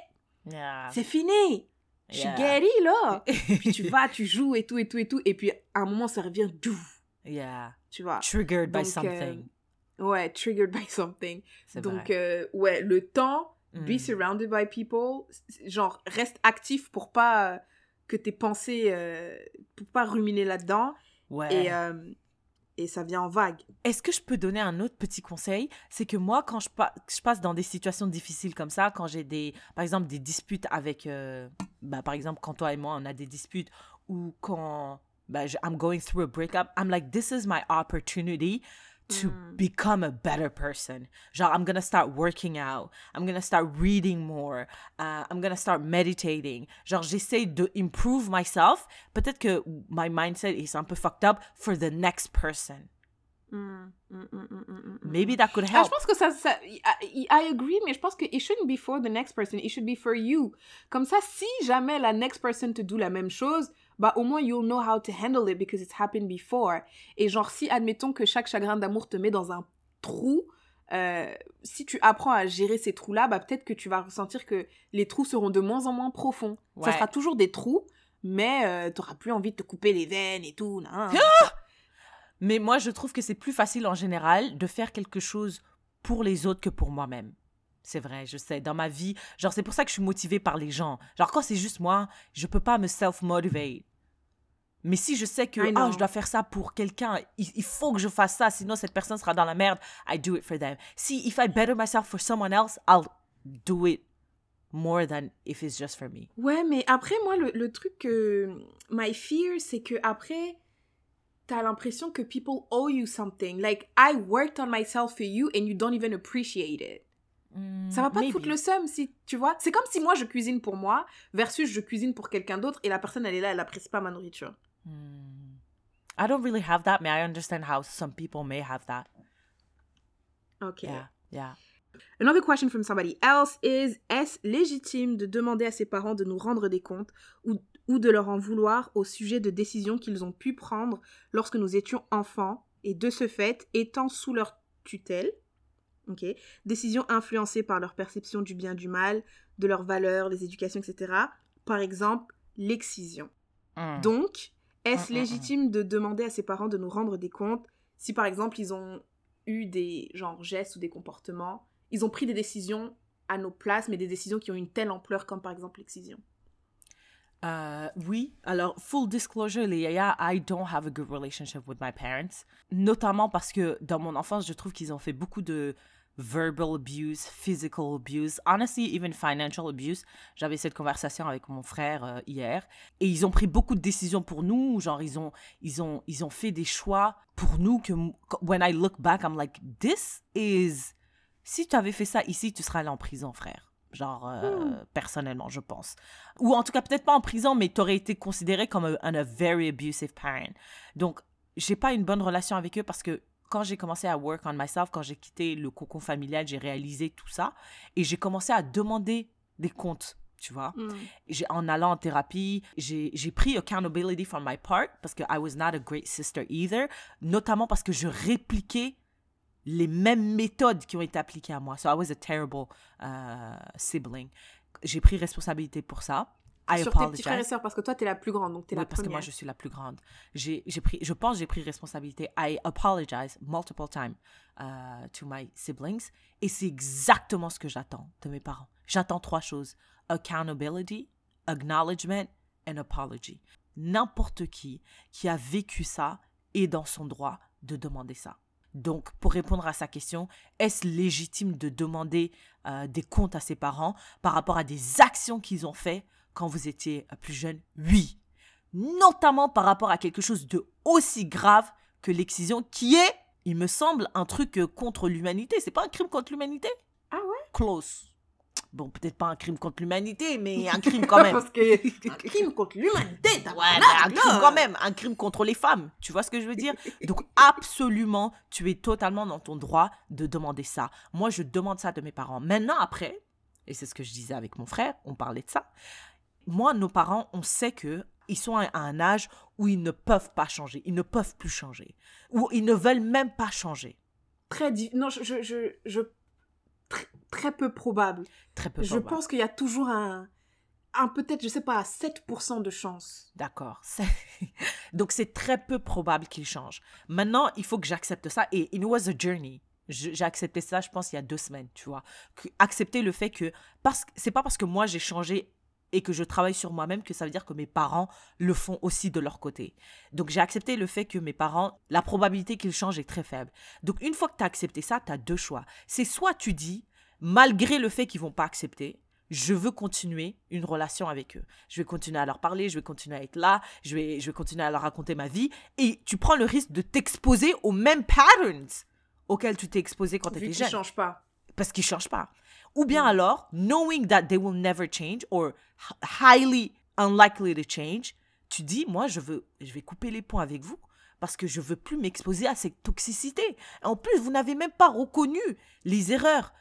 Yeah. c'est fini, je suis Yeah. guérie là. puis tu vas, tu joues et tout et tout et tout. Et puis à un moment, ça revient doux, Yeah. tu vois. Triggered by Donc, something. euh, ouais, triggered by something. Donc euh, ouais, le temps, Mm. be surrounded by people, genre reste actif pour pas euh, que tes pensées, euh, pour pas ruminer là-dedans. ouais. Et, euh, et ça vient en vague. Est-ce que je peux donner un autre petit conseil? C'est que moi, quand je, pa- je passe dans des situations difficiles comme ça, quand j'ai des, par exemple, des disputes avec, euh, bah, par exemple, quand toi et moi, on a des disputes, ou quand bah, je- I'm going through a breakup, I'm like, this is my opportunity to mm. become a better person. Genre, I'm gonna start working out. I'm gonna start reading more. Uh, I'm gonna start meditating. Genre, j'essaie de improve myself. Peut-être que my mindset is un peu fucked up for the next person. Mm, mm, Maybe that could Ah, help. je pense que ça, ça I, I agree, mais je pense que it shouldn't be for the next person, it should be for you. Comme ça, si jamais la next person te do la même chose, bah au moins you'll know how to handle it because it's happened before. Et genre, si admettons que chaque chagrin d'amour te met dans un trou, euh, si tu apprends à gérer ces trous-là, bah peut-être que tu vas ressentir que les trous seront de moins en moins profonds. Ça sera toujours des trous, mais euh, t'auras plus envie de te couper les veines et tout. nan, nan. Mais moi, je trouve que c'est plus facile en général de faire quelque chose pour les autres que pour moi-même. C'est vrai, je sais. Dans ma vie, genre, c'est pour ça que je suis motivée par les gens. Genre, quand c'est juste moi, je peux pas me self-motivate. Mais si je sais que I ah, je dois faire ça pour quelqu'un, il, il faut que je fasse ça, sinon cette personne sera dans la merde, I do it for them. Si if I better myself for someone else, I'll do it more than if it's just for me. Ouais, mais après, moi, le, le truc que. My fear, c'est que après, t'as l'impression que people owe you something. Like, I worked on myself for you and you don't even appreciate it. Ça va pas te foutre le seum si, tu vois? C'est comme si moi, je cuisine pour moi versus je cuisine pour quelqu'un d'autre et la personne, elle est là, elle apprécie pas ma nourriture. Hmm. I don't really have that, mais I understand how some people may have that? Ok. Yeah, yeah. Another question from somebody else is Est-ce légitime de demander à ses parents de nous rendre des comptes ou, ou de leur en vouloir au sujet de décisions qu'ils ont pu prendre lorsque nous étions enfants et de ce fait étant sous leur tutelle? Ok. Décisions influencées par leur perception du bien du mal, de leurs valeurs, les éducations, etc. Par exemple, l'excision. Mm. Donc, Est-ce Mm, mm, mm. légitime de demander à ses parents de nous rendre des comptes si par exemple ils ont eu des genre gestes ou des comportements, ils ont pris des décisions à nos places, mais des décisions qui ont une telle ampleur comme par exemple l'excision? Euh, oui, alors, full disclosure, Léa, I don't have a good relationship with my parents. Notamment parce que dans mon enfance, je trouve qu'ils ont fait beaucoup de verbal abuse, physical abuse, honestly, even financial abuse. J'avais cette conversation avec mon frère euh, hier. Et ils ont pris beaucoup de décisions pour nous. Genre, ils ont, ils ont, ils ont fait des choix pour nous que, when I look back, I'm like, this is. Si tu avais fait ça ici, tu serais allé en prison, frère. Genre, euh, personnellement, je pense. Ou en tout cas, peut-être pas en prison, mais tu aurais été considéré comme un, un a very abusive parent. Donc, j'ai pas une bonne relation avec eux parce que quand j'ai commencé à work on myself, quand j'ai quitté le cocon familial, j'ai réalisé tout ça et j'ai commencé à demander des comptes, tu vois. J'ai- En allant en thérapie, j'ai j'ai pris accountability from my part parce que I was not a great sister either, notamment parce que je répliquais les mêmes méthodes qui ont été appliquées à moi. So I was a terrible uh, sibling. J'ai pris responsabilité pour ça. I Sur tes apologize. petits frères et sœurs, parce que toi, t'es la plus grande, donc t'es Oui, la parce que première. moi, je suis la plus grande. J'ai, j'ai pris, je pense que j'ai pris responsabilité. I apologize multiple times uh, to my siblings. Et c'est exactement ce que j'attends de mes parents. J'attends trois choses. Accountability, acknowledgement and apology. N'importe qui qui a vécu ça est dans son droit de demander ça. Donc, pour répondre à sa question, est-ce légitime de demander euh, des comptes à ses parents par rapport à des actions qu'ils ont fait quand vous étiez euh, plus jeune? Oui. Notamment par rapport à quelque chose de aussi grave que l'excision, qui est, il me semble, un truc euh, contre l'humanité. C'est pas un crime contre l'humanité? Ah ouais? Close. Bon, peut-être pas un crime contre l'humanité, mais un crime quand même. Parce que un crime contre l'humanité, Ouais, un crime quand même, un crime contre les femmes. Tu vois ce que je veux dire? Donc, absolument, tu es totalement dans ton droit de demander ça. Moi, je demande ça de mes parents. Maintenant, après, et c'est ce que je disais avec mon frère, on parlait de ça. Moi, nos parents, on sait que ils sont à un âge où ils ne peuvent pas changer, ils ne peuvent plus changer, ou ils ne veulent même pas changer. Très Non, je, je, je, je- Très, très peu probable. Très peu Je probable. pense qu'il y a toujours un... Un peut-être, je sais pas, 7% de chance. D'accord. Donc, c'est très peu probable qu'il change. Maintenant, il faut que j'accepte ça. Et it was a journey. Je- J'ai accepté ça, je pense, il y a deux semaines, tu vois. Accepter le fait que... parce que C'est pas parce que moi, j'ai changé et que je travaille sur moi-même que ça veut dire que mes parents le font aussi de leur côté. Donc, j'ai accepté le fait que mes parents, la probabilité qu'ils changent est très faible. Donc, une fois que tu as accepté ça, tu as deux choix. C'est soit tu dis, malgré le fait qu'ils vont pas accepter, je veux continuer une relation avec eux. Je vais continuer à leur parler, je vais continuer à être là, je vais, je vais continuer à leur raconter ma vie. Et tu prends le risque de t'exposer aux mêmes patterns auxquels tu t'es exposé quand tu étais jeune. change pas. Parce qu'ils ne changent pas. Ou bien alors, knowing that they will never change or highly unlikely to change, tu dis, moi, je, veux, je vais couper les ponts avec vous parce que je veux plus m'exposer à cette toxicité. En plus, vous n'avez même pas reconnu les erreurs,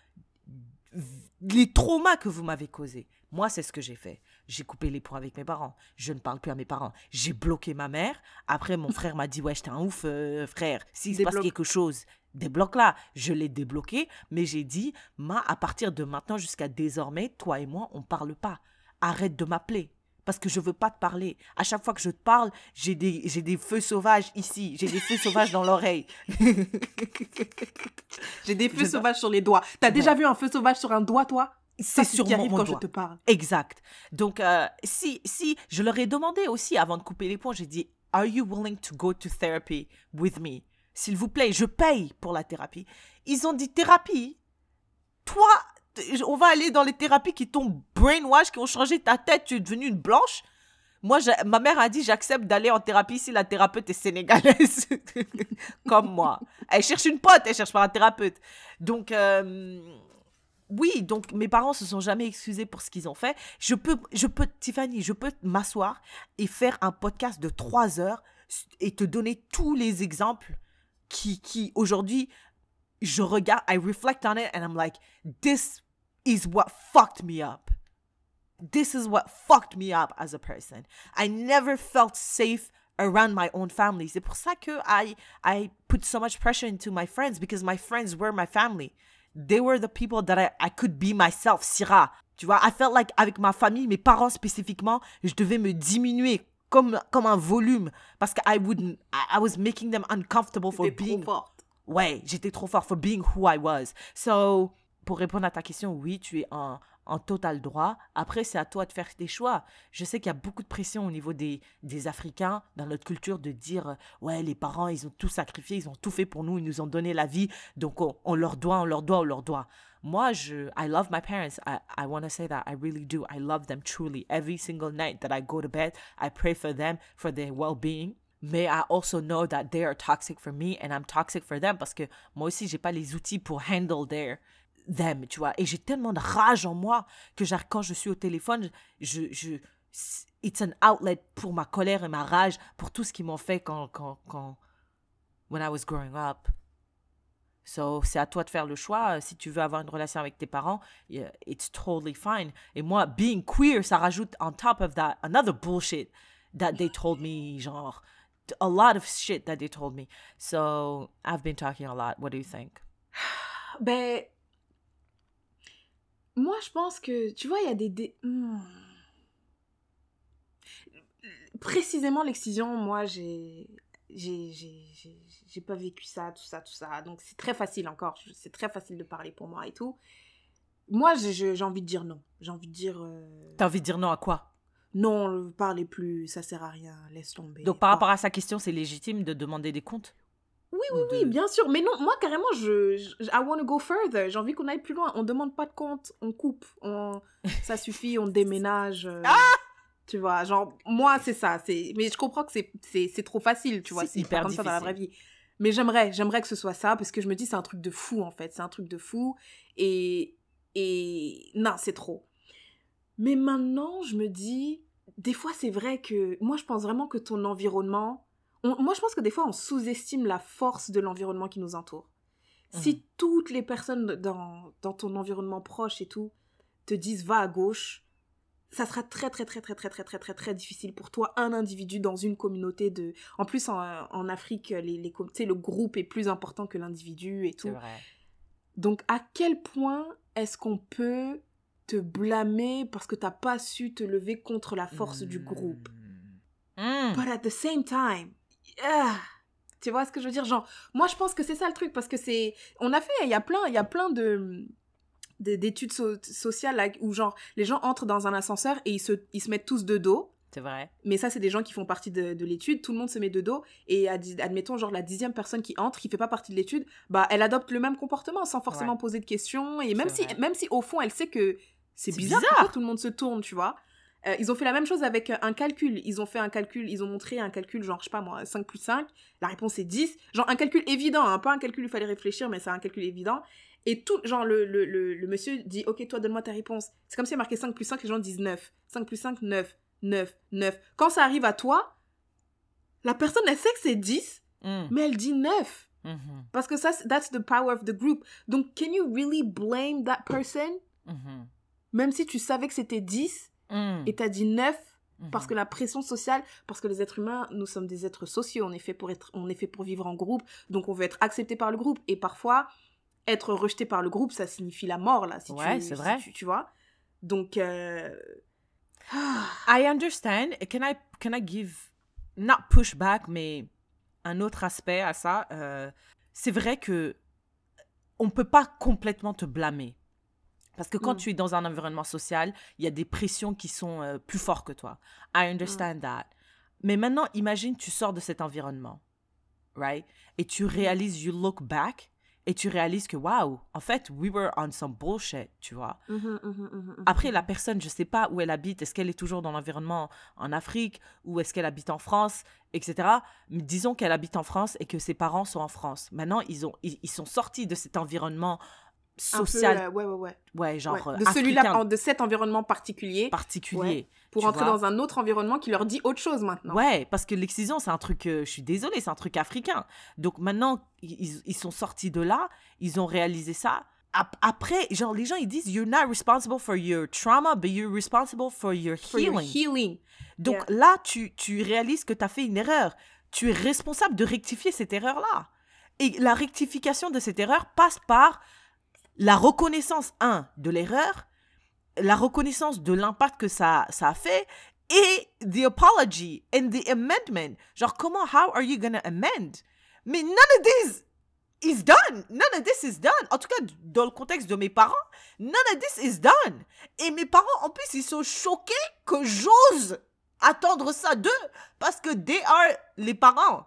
les traumas que vous m'avez causés. Moi, c'est ce que j'ai fait. J'ai coupé les ponts avec mes parents. Je ne parle plus à mes parents. J'ai bloqué ma mère. Après, mon frère m'a dit, ouais, j'étais un ouf, euh, frère. S'il se passe quelque chose, débloque-la. Je l'ai débloqué, mais j'ai dit, ma, à partir de maintenant jusqu'à désormais, toi et moi, on parle pas. Arrête de m'appeler. Parce que je veux pas te parler. À chaque fois que je te parle, j'ai des, j'ai des feux sauvages ici. J'ai des feux sauvages dans l'oreille. J'ai des feux Je- sauvages sur les doigts. T'as déjà vu un feu sauvage sur un doigt, toi? C'est sur qui mon, quand doigt. je te parle. Exact. Donc, euh, si, si, je leur ai demandé aussi avant de couper les ponts, j'ai dit, Are you willing to go to therapy with me? S'il vous plaît, je paye pour la thérapie. Ils ont dit, thérapie? Toi, on va aller dans les thérapies qui t'ont brainwash, qui ont changé ta tête, tu es devenue une blanche? Moi, ma mère a dit, j'accepte d'aller en thérapie si la thérapeute est sénégalaise. Comme moi. Elle cherche une pote, elle cherche pas un thérapeute. Donc, euh, oui, donc mes parents se sont jamais excusés pour ce qu'ils ont fait. Je peux, je peux, Tiffany, je peux m'asseoir et faire un podcast de trois heures et te donner tous les exemples qui, qui aujourd'hui, je regarde, I reflect on it and I'm like, this is what fucked me up. This is what fucked me up as a person. I never felt safe around my own family. C'est pour ça que I, I put so much pressure into my friends because my friends were my family. They were the people that I, I could be myself, Syrah. Tu vois, I felt like avec ma famille, mes parents spécifiquement, je devais me diminuer comme, comme un volume. Parce que I, wouldn't, I, I was making them uncomfortable for T'es trop being forte. Ouais, j'étais trop fort for being who I was. So, pour répondre à ta question, oui, tu es en, en total droit. Après, c'est à toi de faire tes choix. Je sais qu'il y a beaucoup de pression au niveau des, des Africains, dans notre culture, de dire euh, Ouais, les parents, ils ont tout sacrifié, ils ont tout fait pour nous, ils nous ont donné la vie, donc on, leur doit, on leur doit, on leur doit. Moi, je, I love my parents. I, I want to say that. I really do. I love them truly. Every single night that I go to bed, I pray for them, for their well-being. Mais I also know that they are toxic for me and I'm toxic for them parce que moi aussi, j'ai pas les outils pour handle their, them, tu vois. Et j'ai tellement de rage en moi que quand je suis au téléphone, je, je, it's an outlet pour ma colère et ma rage, pour tout ce qu'ils m'ont fait quand, quand, quand, when I was growing up. So, c'est à toi de faire le choix. Si tu veux avoir une relation avec tes parents, it's totally fine. Et moi, being queer, ça rajoute on top of that another bullshit that they told me, genre, a lot of shit that they told me. So, I've been talking a lot. What do you think? Ben, moi, je pense que, tu vois, il y a des... dé- Hmm. Précisément, l'excision, moi, j'ai... J'ai j'ai- j'ai- j'ai pas vécu ça, tout ça, tout ça. Donc, c'est très facile encore. C'est très facile de parler pour moi et tout. Moi, j'ai- envie de dire non. J'ai envie de dire euh, T'as envie de dire non à quoi? non, le- parlez plus, ça sert à rien, laisse tomber. Donc, par rapport à sa question, c'est légitime de demander des comptes? Oui, Ou oui, oui, de- bien sûr. Mais non, moi, carrément, je, je- I want to go further. J'ai envie qu'on aille plus loin. On demande pas de compte, on coupe. On, ça suffit, on déménage. euh, Ah tu vois, genre, moi, c'est ça. c'est Mais je comprends que c'est- c'est c'est trop facile, tu vois. C'est hyper pas comme ça dans la vraie vie. Mais j'aimerais, j'aimerais que ce soit ça, parce que je me dis, c'est un truc de fou, en fait. C'est un truc de fou. Et, et non, c'est trop. Mais maintenant, je me dis, des fois, c'est vrai que, moi, je pense vraiment que ton environnement, on- moi, je pense que des fois, on sous-estime la force de l'environnement qui nous entoure. Si Mhm. toutes les personnes dans, dans ton environnement proche et tout te disent va à gauche, ça sera très très très très très très très très très difficile pour toi, un individu dans une communauté de... En plus, en, en Afrique, les, les, com- tu sais, le groupe est plus important que l'individu et C'est tout. vrai. Donc, à quel point est-ce qu'on peut te blâmer parce que t'as pas su te lever contre la force du groupe? Mm. But at the same time, yeah. tu vois ce que je veux dire? Genre, moi je pense que c'est ça le truc parce que c'est, on a fait, il y a plein, il y a plein de de- d'études so- sociales là, où genre les gens entrent dans un ascenseur et ils se, ils se mettent tous de dos. C'est vrai. Mais ça, c'est des gens qui font partie de, de l'étude. Tout le monde se met de dos. Et ad- admettons, genre, la dixième personne qui entre, qui fait pas partie de l'étude, bah, elle adopte le même comportement sans forcément Ouais. poser de questions. Et même si, vrai. même si, au fond, elle sait que c'est C'est bizarre, bizarre. pourquoi tout le monde se tourne, tu vois? Euh, ils ont fait la même chose avec euh, un calcul. Ils ont fait un calcul, ils ont montré un calcul, genre, je sais pas moi, 5 plus 5. La réponse est 10. Genre, un calcul évident, hein, pas un calcul où il fallait réfléchir, mais c'est un calcul évident. Et tout, genre, le, le, le, le monsieur dit, ok, toi, donne-moi ta réponse. C'est comme s'il y a marqué 5 plus 5, les gens disent 9. 5 plus 5, 9. 9, 9. Quand ça arrive à toi, la personne, elle sait que c'est 10, Mm. mais elle dit 9. Mhm. Parce que ça, c'est- that's the power of the group. Donc, can you really blame that person, Mhm. même si tu savais que c'était 10 Mm. et t'as dit 9 parce Mhm. que la pression sociale, parce que les êtres humains, nous sommes des êtres sociaux, on est fait pour être, on est fait pour vivre en groupe, donc on veut être accepté par le groupe. Et parfois, être rejeté par le groupe, ça signifie la mort là. Si Ouais, tu, c'est si vrai. tu, tu vois. Donc, euh, I understand. Can I can I give not pushback, mais un autre aspect à ça. euh, c'est vrai que on peut pas complètement te blâmer. Parce que quand Mm. tu es dans un environnement social, il y a des pressions qui sont euh, plus fortes que toi. I understand that. Mais maintenant, imagine, tu sors de cet environnement, right? Et tu réalises, you look back, et tu réalises que, wow, en fait, we were on some bullshit, tu vois? Après, la personne, je sais pas où elle habite. Est-ce qu'elle est toujours dans l'environnement en Afrique ou est-ce qu'elle habite en France, etc. Mais disons qu'elle habite en France et que ses parents sont en France. Maintenant, ils, ont, ils, ils sont sortis de cet environnement Un peu, social, euh, ouais, ouais, ouais. ouais, genre Ouais. euh, de celui-là, de cet environnement particulier, particulier. pour entrer vois. dans un autre environnement qui leur dit autre chose maintenant. Ouais, parce que l'excision, c'est un truc, euh, je suis désolée, c'est un truc africain. Donc maintenant, ils, ils sont sortis de là, ils ont réalisé ça. Ap- Après, genre, les gens, ils disent, you're not responsible for your trauma, but you're responsible for your For your healing. healing. Donc Yeah. là, tu, tu réalises que tu as fait une erreur. Tu es responsable de rectifier cette erreur-là. Et la rectification de cette erreur passe par la reconnaissance, un, de l'erreur, la reconnaissance de l'impact que ça, ça a fait, et the apology and the amendment. Genre, comment, how are you gonna amend? Mais none of this is done. None of this is done. En tout cas, dans le contexte de mes parents, none of this is done. Et mes parents, en plus, ils sont choqués que j'ose attendre ça d'eux parce que they are les parents.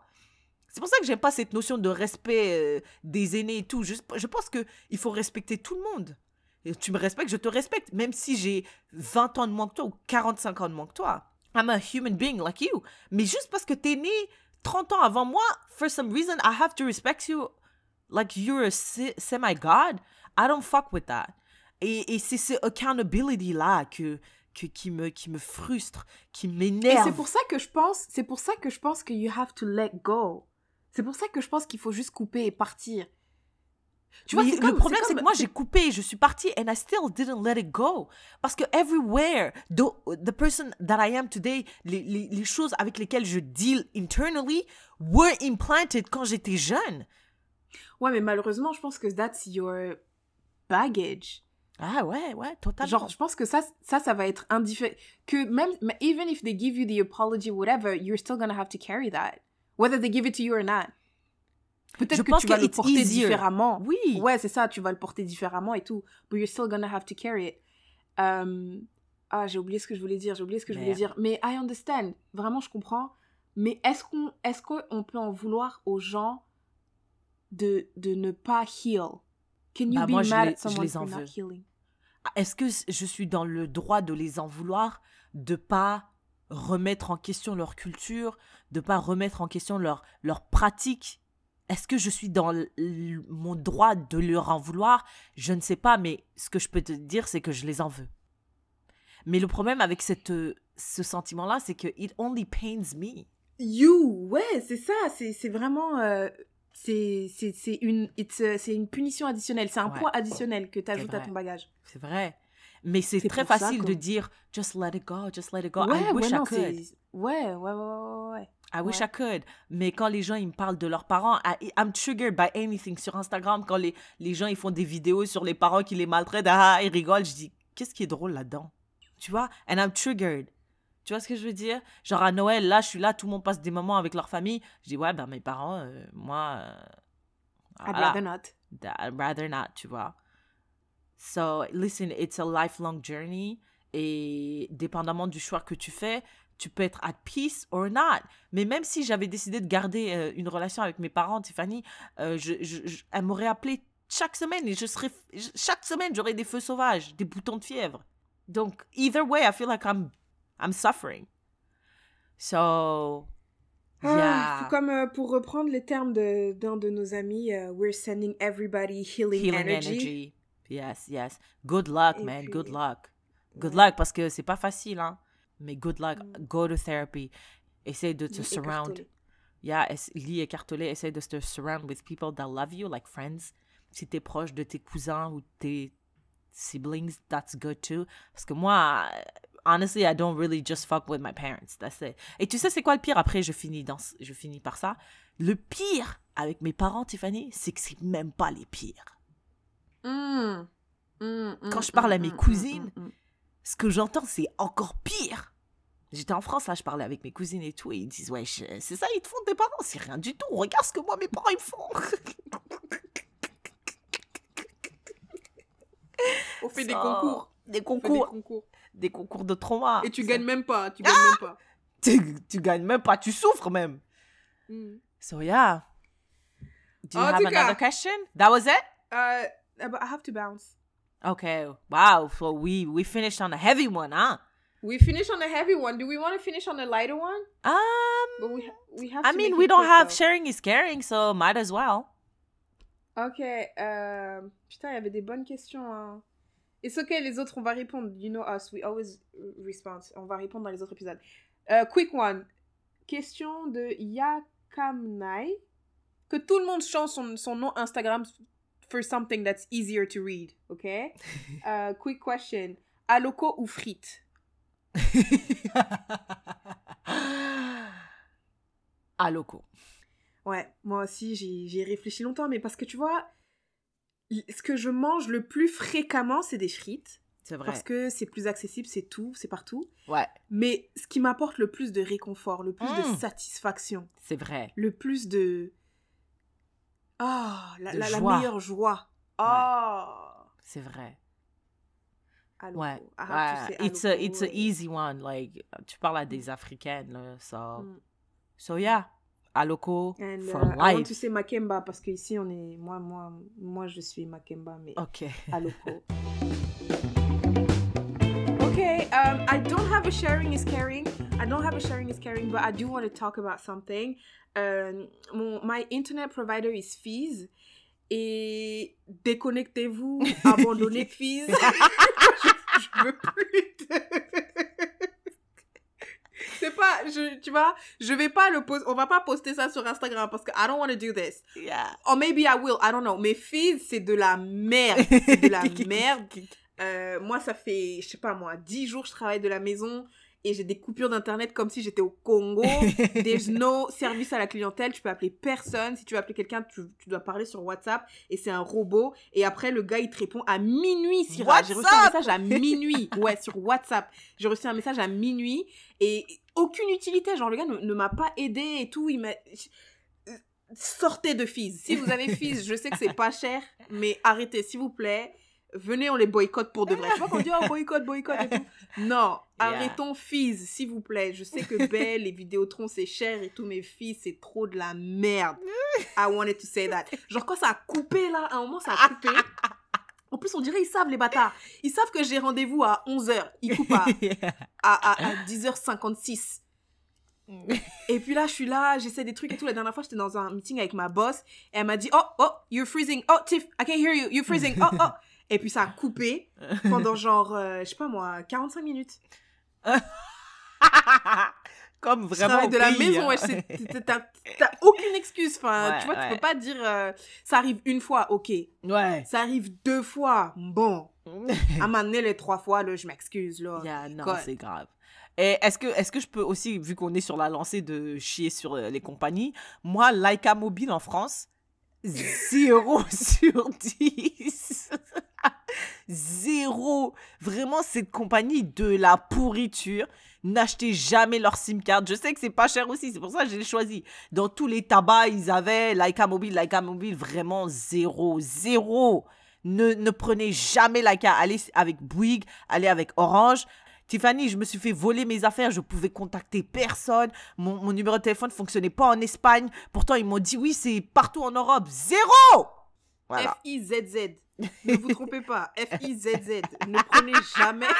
C'est pour ça que j'aime pas cette notion de respect euh, des aînés et tout. Je, je pense que il faut respecter tout le monde. Et tu me respectes, je te respecte, même si j'ai 20 ans de moins que toi ou 45 ans de moins que toi. I'm a human being like you. Mais juste parce que t'es né 30 ans avant moi, for some reason, I have to respect you like you're a se- semi-god. I don't fuck with that. Et, et c'est ce accountability-là que, que, qui, me, qui me frustre, qui Et m'énerve. c'est pour ça que je pense, c'est pour ça que je pense que you have to let go. C'est pour ça que je pense qu'il faut juste couper et partir. Tu vois, c'est le comme- problème, c'est comme- que moi, j'ai coupé, je suis partie, and I still didn't let it go. Parce que everywhere, the, the person that I am today, les, les, les choses avec lesquelles je deal internally were implanted quand j'étais jeune. Ouais, mais malheureusement, je pense que that's your baggage. Ah ouais, ouais, totalement. Genre, je pense que ça, ça, ça va être indifférent. Que même, even if they give you the apology, whatever, you're still gonna have to carry that. Whether they give it to you or not. Peut-être que pense tu vas le porter easier. différemment. Oui. Ouais, c'est ça, tu vas le porter différemment et tout. But you're still gonna have to carry it. Euh, Ah, j'ai oublié ce que je voulais dire, j'ai oublié ce que je voulais dire. Mais I understand. Vraiment, je comprends. Mais est-ce qu'on est qu'on peut en vouloir aux gens de, de ne pas heal? Can you Bah, be moi, mad at someone for not healing? Est-ce que je suis dans le droit de les en vouloir, de pas remettre en question leur culture, de pas remettre en question leur, leur pratique Est-ce que je suis dans mon droit de leur en vouloir? Je ne sais pas, mais ce que je peux te dire, c'est que je les en veux. Mais le problème avec cette, euh, ce sentiment-là, c'est que it only pains me. You, ouais, c'est ça, c'est vraiment... euh, c'est une, a- c'est une punition additionnelle, c'est un Ouais. poids additionnel que tu ajoutes à ton bagage. C'est vrai. Mais c'est très ça facile de dire just let it go, just let it go. ouais, I wish ouais, I could. Ouais, ouais, ouais, ouais, ouais. I wish Ouais. I could. Mais quand les gens ils me parlent de leurs parents, I, I'm triggered by anything. Sur Instagram, quand les, les gens ils font des vidéos sur les parents qui les maltraitent, ah, ils rigolent, je dis, qu'est-ce qui est drôle là-dedans? Tu vois? And I'm triggered. Tu vois ce que je veux dire? Genre à Noël, là, je suis là, tout le monde passe des moments avec leur famille. Je dis, ouais, ben mes parents, euh, moi. euh, I'd rather not. I'd rather not, tu vois. So, listen, it's a lifelong journey. Et dépendamment du choix que tu fais, tu peux être at peace or not. Mais même si j'avais décidé de garder euh, une relation avec mes parents, Tiffany, euh, je, je- je- elle m'aurait appelé chaque semaine et je serais, chaque semaine, j'aurais des feux sauvages, des boutons de fièvre. Donc, either way, I feel like I'm, I'm suffering. So, Ah, yeah. faut comme euh, pour reprendre les termes de- d'un de, nos amis, we're sending everybody healing, healing energy. energy. Yes, yes. Good luck, Et man. puis- Good luck. Good Ouais. luck parce que c'est pas facile, hein. Mais good luck. Mm. Go to therapy. Essaye de te Lis surround. écartelé. Yeah, lis écartelé. Essaye de te surround with people that love you, like friends. Si t'es proche de tes cousins ou tes siblings, that's good too. Parce que moi, honestly, I don't really just fuck with my parents. That's it. Et tu sais, c'est quoi le pire? Après, je finis, dans, je finis par ça. Le pire avec mes parents, Tiffany, c'est que c'est même pas les pires. Mm. Mm, Quand mm, je parle à mm, mes mm, cousines, mm, mm. Ce que j'entends, c'est encore pire. J'étais en France, là, je parlais avec mes cousines et tout, et ils disent, ouais, je- c'est ça, ils te font tes parents, c'est rien du tout. Regarde ce que moi, mes parents, ils me font. On fait des concours. Des concours. Des concours de trauma. Et tu gagnes même pas, tu gagnes même pas. Tu, tu gagnes même pas, tu souffres même. Mm. So, yeah. Do you En have another question? That was it? Uh, I have to bounce. Okay. Wow. So we we finished on a heavy one, huh? We finished on a heavy one. Do we want to finish on a lighter one? Um, But we we have. I mean, we don't have though. sharing is caring, so might as well. Ok. euh, Putain, il y avait des bonnes questions. Hein. It's okay, les autres, on va répondre. You know us, we always respond. On va répondre dans les autres épisodes. Euh, quick one. Question de Yakamnai. Que tout le monde change son, son nom Instagram for something that's easier to read, ok? Euh, quick question. Aloko ou frites? à loco. Ouais, moi aussi, j'y ai réfléchi longtemps, mais parce que tu vois, ce que je mange le plus fréquemment, c'est des frites. C'est vrai. Parce que c'est plus accessible, c'est tout, c'est partout. Ouais, Mais ce qui m'apporte le plus de réconfort, le plus de satisfaction, c'est vrai. le plus de... Ah, la, De la- la joie. meilleure joie. Ah. C'est vrai. Aloko. Ouais. To ouais. say It's a it's a ouais. easy one. Like tu parles à des africaines là, so Mm. so yeah. Aloko And, for uh, I want life. to say Makemba parce que ici on est moi moi moi je suis Makemba mais Ok. Aloko. okay, um, I don't have a sharing is caring. I don't have a sharing is caring, but I do want to talk about something. Um, mon, my internet provider is Fees. Et déconnectez-vous, abandonnez Fees. je, je veux plus. C'est pas, je, tu vois, je vais pas le poster, on va pas poster ça sur Instagram parce que I don't want to do this. Yeah. Or maybe I will, I don't know. Mais Fees, c'est de la merde. C'est de la merde. Euh, moi, ça fait, je sais pas moi, 10 jours que je travaille de la maison et j'ai des coupures d'internet comme si j'étais au Congo. There's no service à la clientèle, tu peux appeler personne. Si tu veux appeler quelqu'un, tu, tu dois parler sur WhatsApp et c'est un robot. Et après, le gars, il te répond à minuit, Syrah. J'ai reçu un message à minuit. Ouais, sur WhatsApp. J'ai reçu un message à minuit et aucune utilité. Genre, le gars ne, ne m'a pas aidé et tout. Il m'a. Sortez de Fizz. Si vous avez Fizz, je sais que c'est pas cher, mais arrêtez, s'il vous plaît. Venez, on les boycotte pour de vrai. Tu vois qu'on dit, oh, boycott, boycott et tout. Non, arrêtons Fizz, s'il vous plaît. Je sais que Belle, les Vidéotrons, c'est cher et tout, mais Fizz, c'est trop de la merde. I wanted to say that. Genre, quand ça a coupé, là, à un moment, ça a coupé. En plus, on dirait ils savent, les bâtards. Ils savent que j'ai rendez-vous à 11h. Ils coupent à, à, à, à 10h56. Et puis là, je suis là, j'essaie des trucs et tout. La dernière fois, j'étais dans un meeting avec ma boss. Et elle m'a dit, oh, oh, you're freezing. Oh, Tiff, I can't hear you. You're freezing. Oh, oh. Et puis ça a coupé pendant genre, euh, je sais pas moi, 45 minutes. Comme vraiment au de la pays, maison, hein. ouais, t'as- aucune excuse. Enfin, Ouais, tu vois, ouais. tu peux pas dire, euh, ça arrive une fois, ok. Ouais. Ça arrive deux fois, bon. À m'amener les trois fois, là, je m'excuse, là. Yeah, non, c'est grave. Et est-ce que, est que je peux aussi, vu qu'on est sur la lancée de chier sur euh, les compagnies, moi, Laika Mobile en France, 0 sur 10. Zéro. Vraiment, cette compagnie de la pourriture. N'achetez jamais leur SIM card. Je sais que c'est pas cher aussi, c'est pour ça que je l'ai choisi. Dans tous les tabacs, ils avaient Laika Mobile, Laika Mobile, vraiment zéro, zéro. Ne, ne prenez jamais Laika. Allez avec Bouygues, allez avec Orange. Tiffany, je me suis fait voler mes affaires, je pouvais contacter personne. Mon, mon numéro de téléphone ne fonctionnait pas en Espagne. Pourtant, ils m'ont dit oui, c'est partout en Europe. Zéro Voilà. F-I-Z-Z. Ne vous trompez pas. F-I-Z-Z. Ne prenez jamais.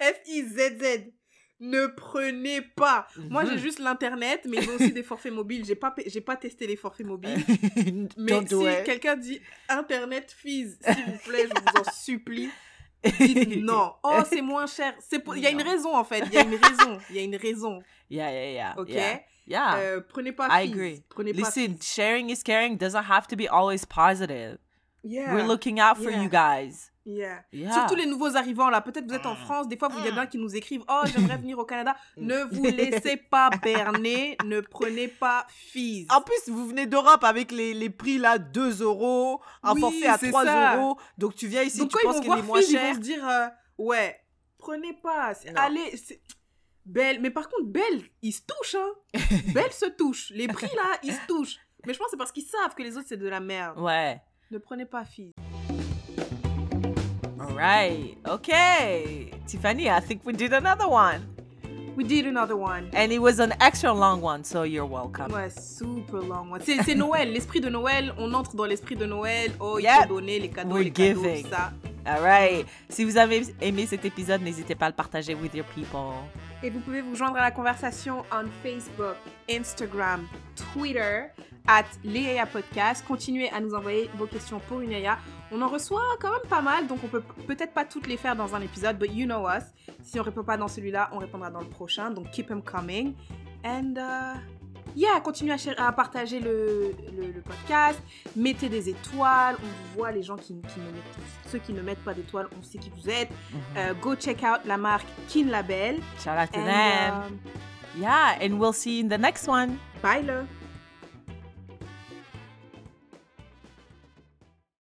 F-I-Z-Z. Ne prenez pas. Moi, j'ai Mhm. juste l'internet, mais ils ont aussi des forfaits mobiles. J'ai pas, pa- j'ai pas testé les forfaits mobiles. Mais Don't si quelqu'un dit Internet Fizz, s'il vous plaît, je vous en supplie, dites non. Oh, c'est moins cher. C'est pour... Il y a une raison, en fait. Il y a une raison. Il y a une raison. Yeah, yeah, yeah. OK? Yeah. yeah. Euh, Prenez pas I Fizz. agree. Prenez pas Listen, Fizz. sharing is caring doesn't have to be always positive. Yeah. We're looking out for Yeah. you guys. Yeah. Yeah. Surtout les nouveaux arrivants, là. Peut-être vous êtes en Mm. France. Des fois, vous- il y a qui nous écrivent Oh, j'aimerais venir au Canada. Mm. Ne vous laissez pas berner. ne prenez pas Fizz. En plus, vous venez d'Europe avec les, les prix là, 2 euros, un Oui, forfait à c'est 3 ça. euros. Donc tu viens ici, Donc tu ils penses vont qu'il est moins Fizz, ils cher. vont se dire euh, Ouais, prenez pas. Allez. Belle. Mais par contre, Belle, ils se touchent. Hein. Belle se touche. Les prix, là, ils se touchent. Mais je pense que c'est parce qu'ils savent que les autres, c'est de la merde. Ouais. Ne prenez pas Fizz. Right. Okay. Tiffany, I think we did another one. We did another one. And it was an extra long one, so you're welcome. Ouais, super long one. C'est Noël, l'esprit de Noël. On entre dans l'esprit de Noël. Oh, il Yep. faut donner les cadeaux, We're les giving. tout ça. All right. Si vous avez aimé cet épisode, n'hésitez pas à le partager with your people. Et vous pouvez vous joindre à la conversation on Facebook, Instagram, Twitter, at Léa Podcast. Continuez à nous envoyer vos questions pour une Léa. On en reçoit quand même pas mal, donc on peut peut-être pas toutes les faire dans un épisode, but you know us. Si on répond pas dans celui-là, on répondra dans le prochain, donc keep them coming. And uh, yeah, continuez à, à partager le, le- le podcast. Mettez des étoiles, on vous voit les gens qui, qui ne mettent, ceux qui ne mettent pas d'étoiles, on sait qui vous êtes. Mhm. Euh, go check out la marque Kin Label. Shout out to And, them. um, Yeah, and we'll see you in the next one. Bye là.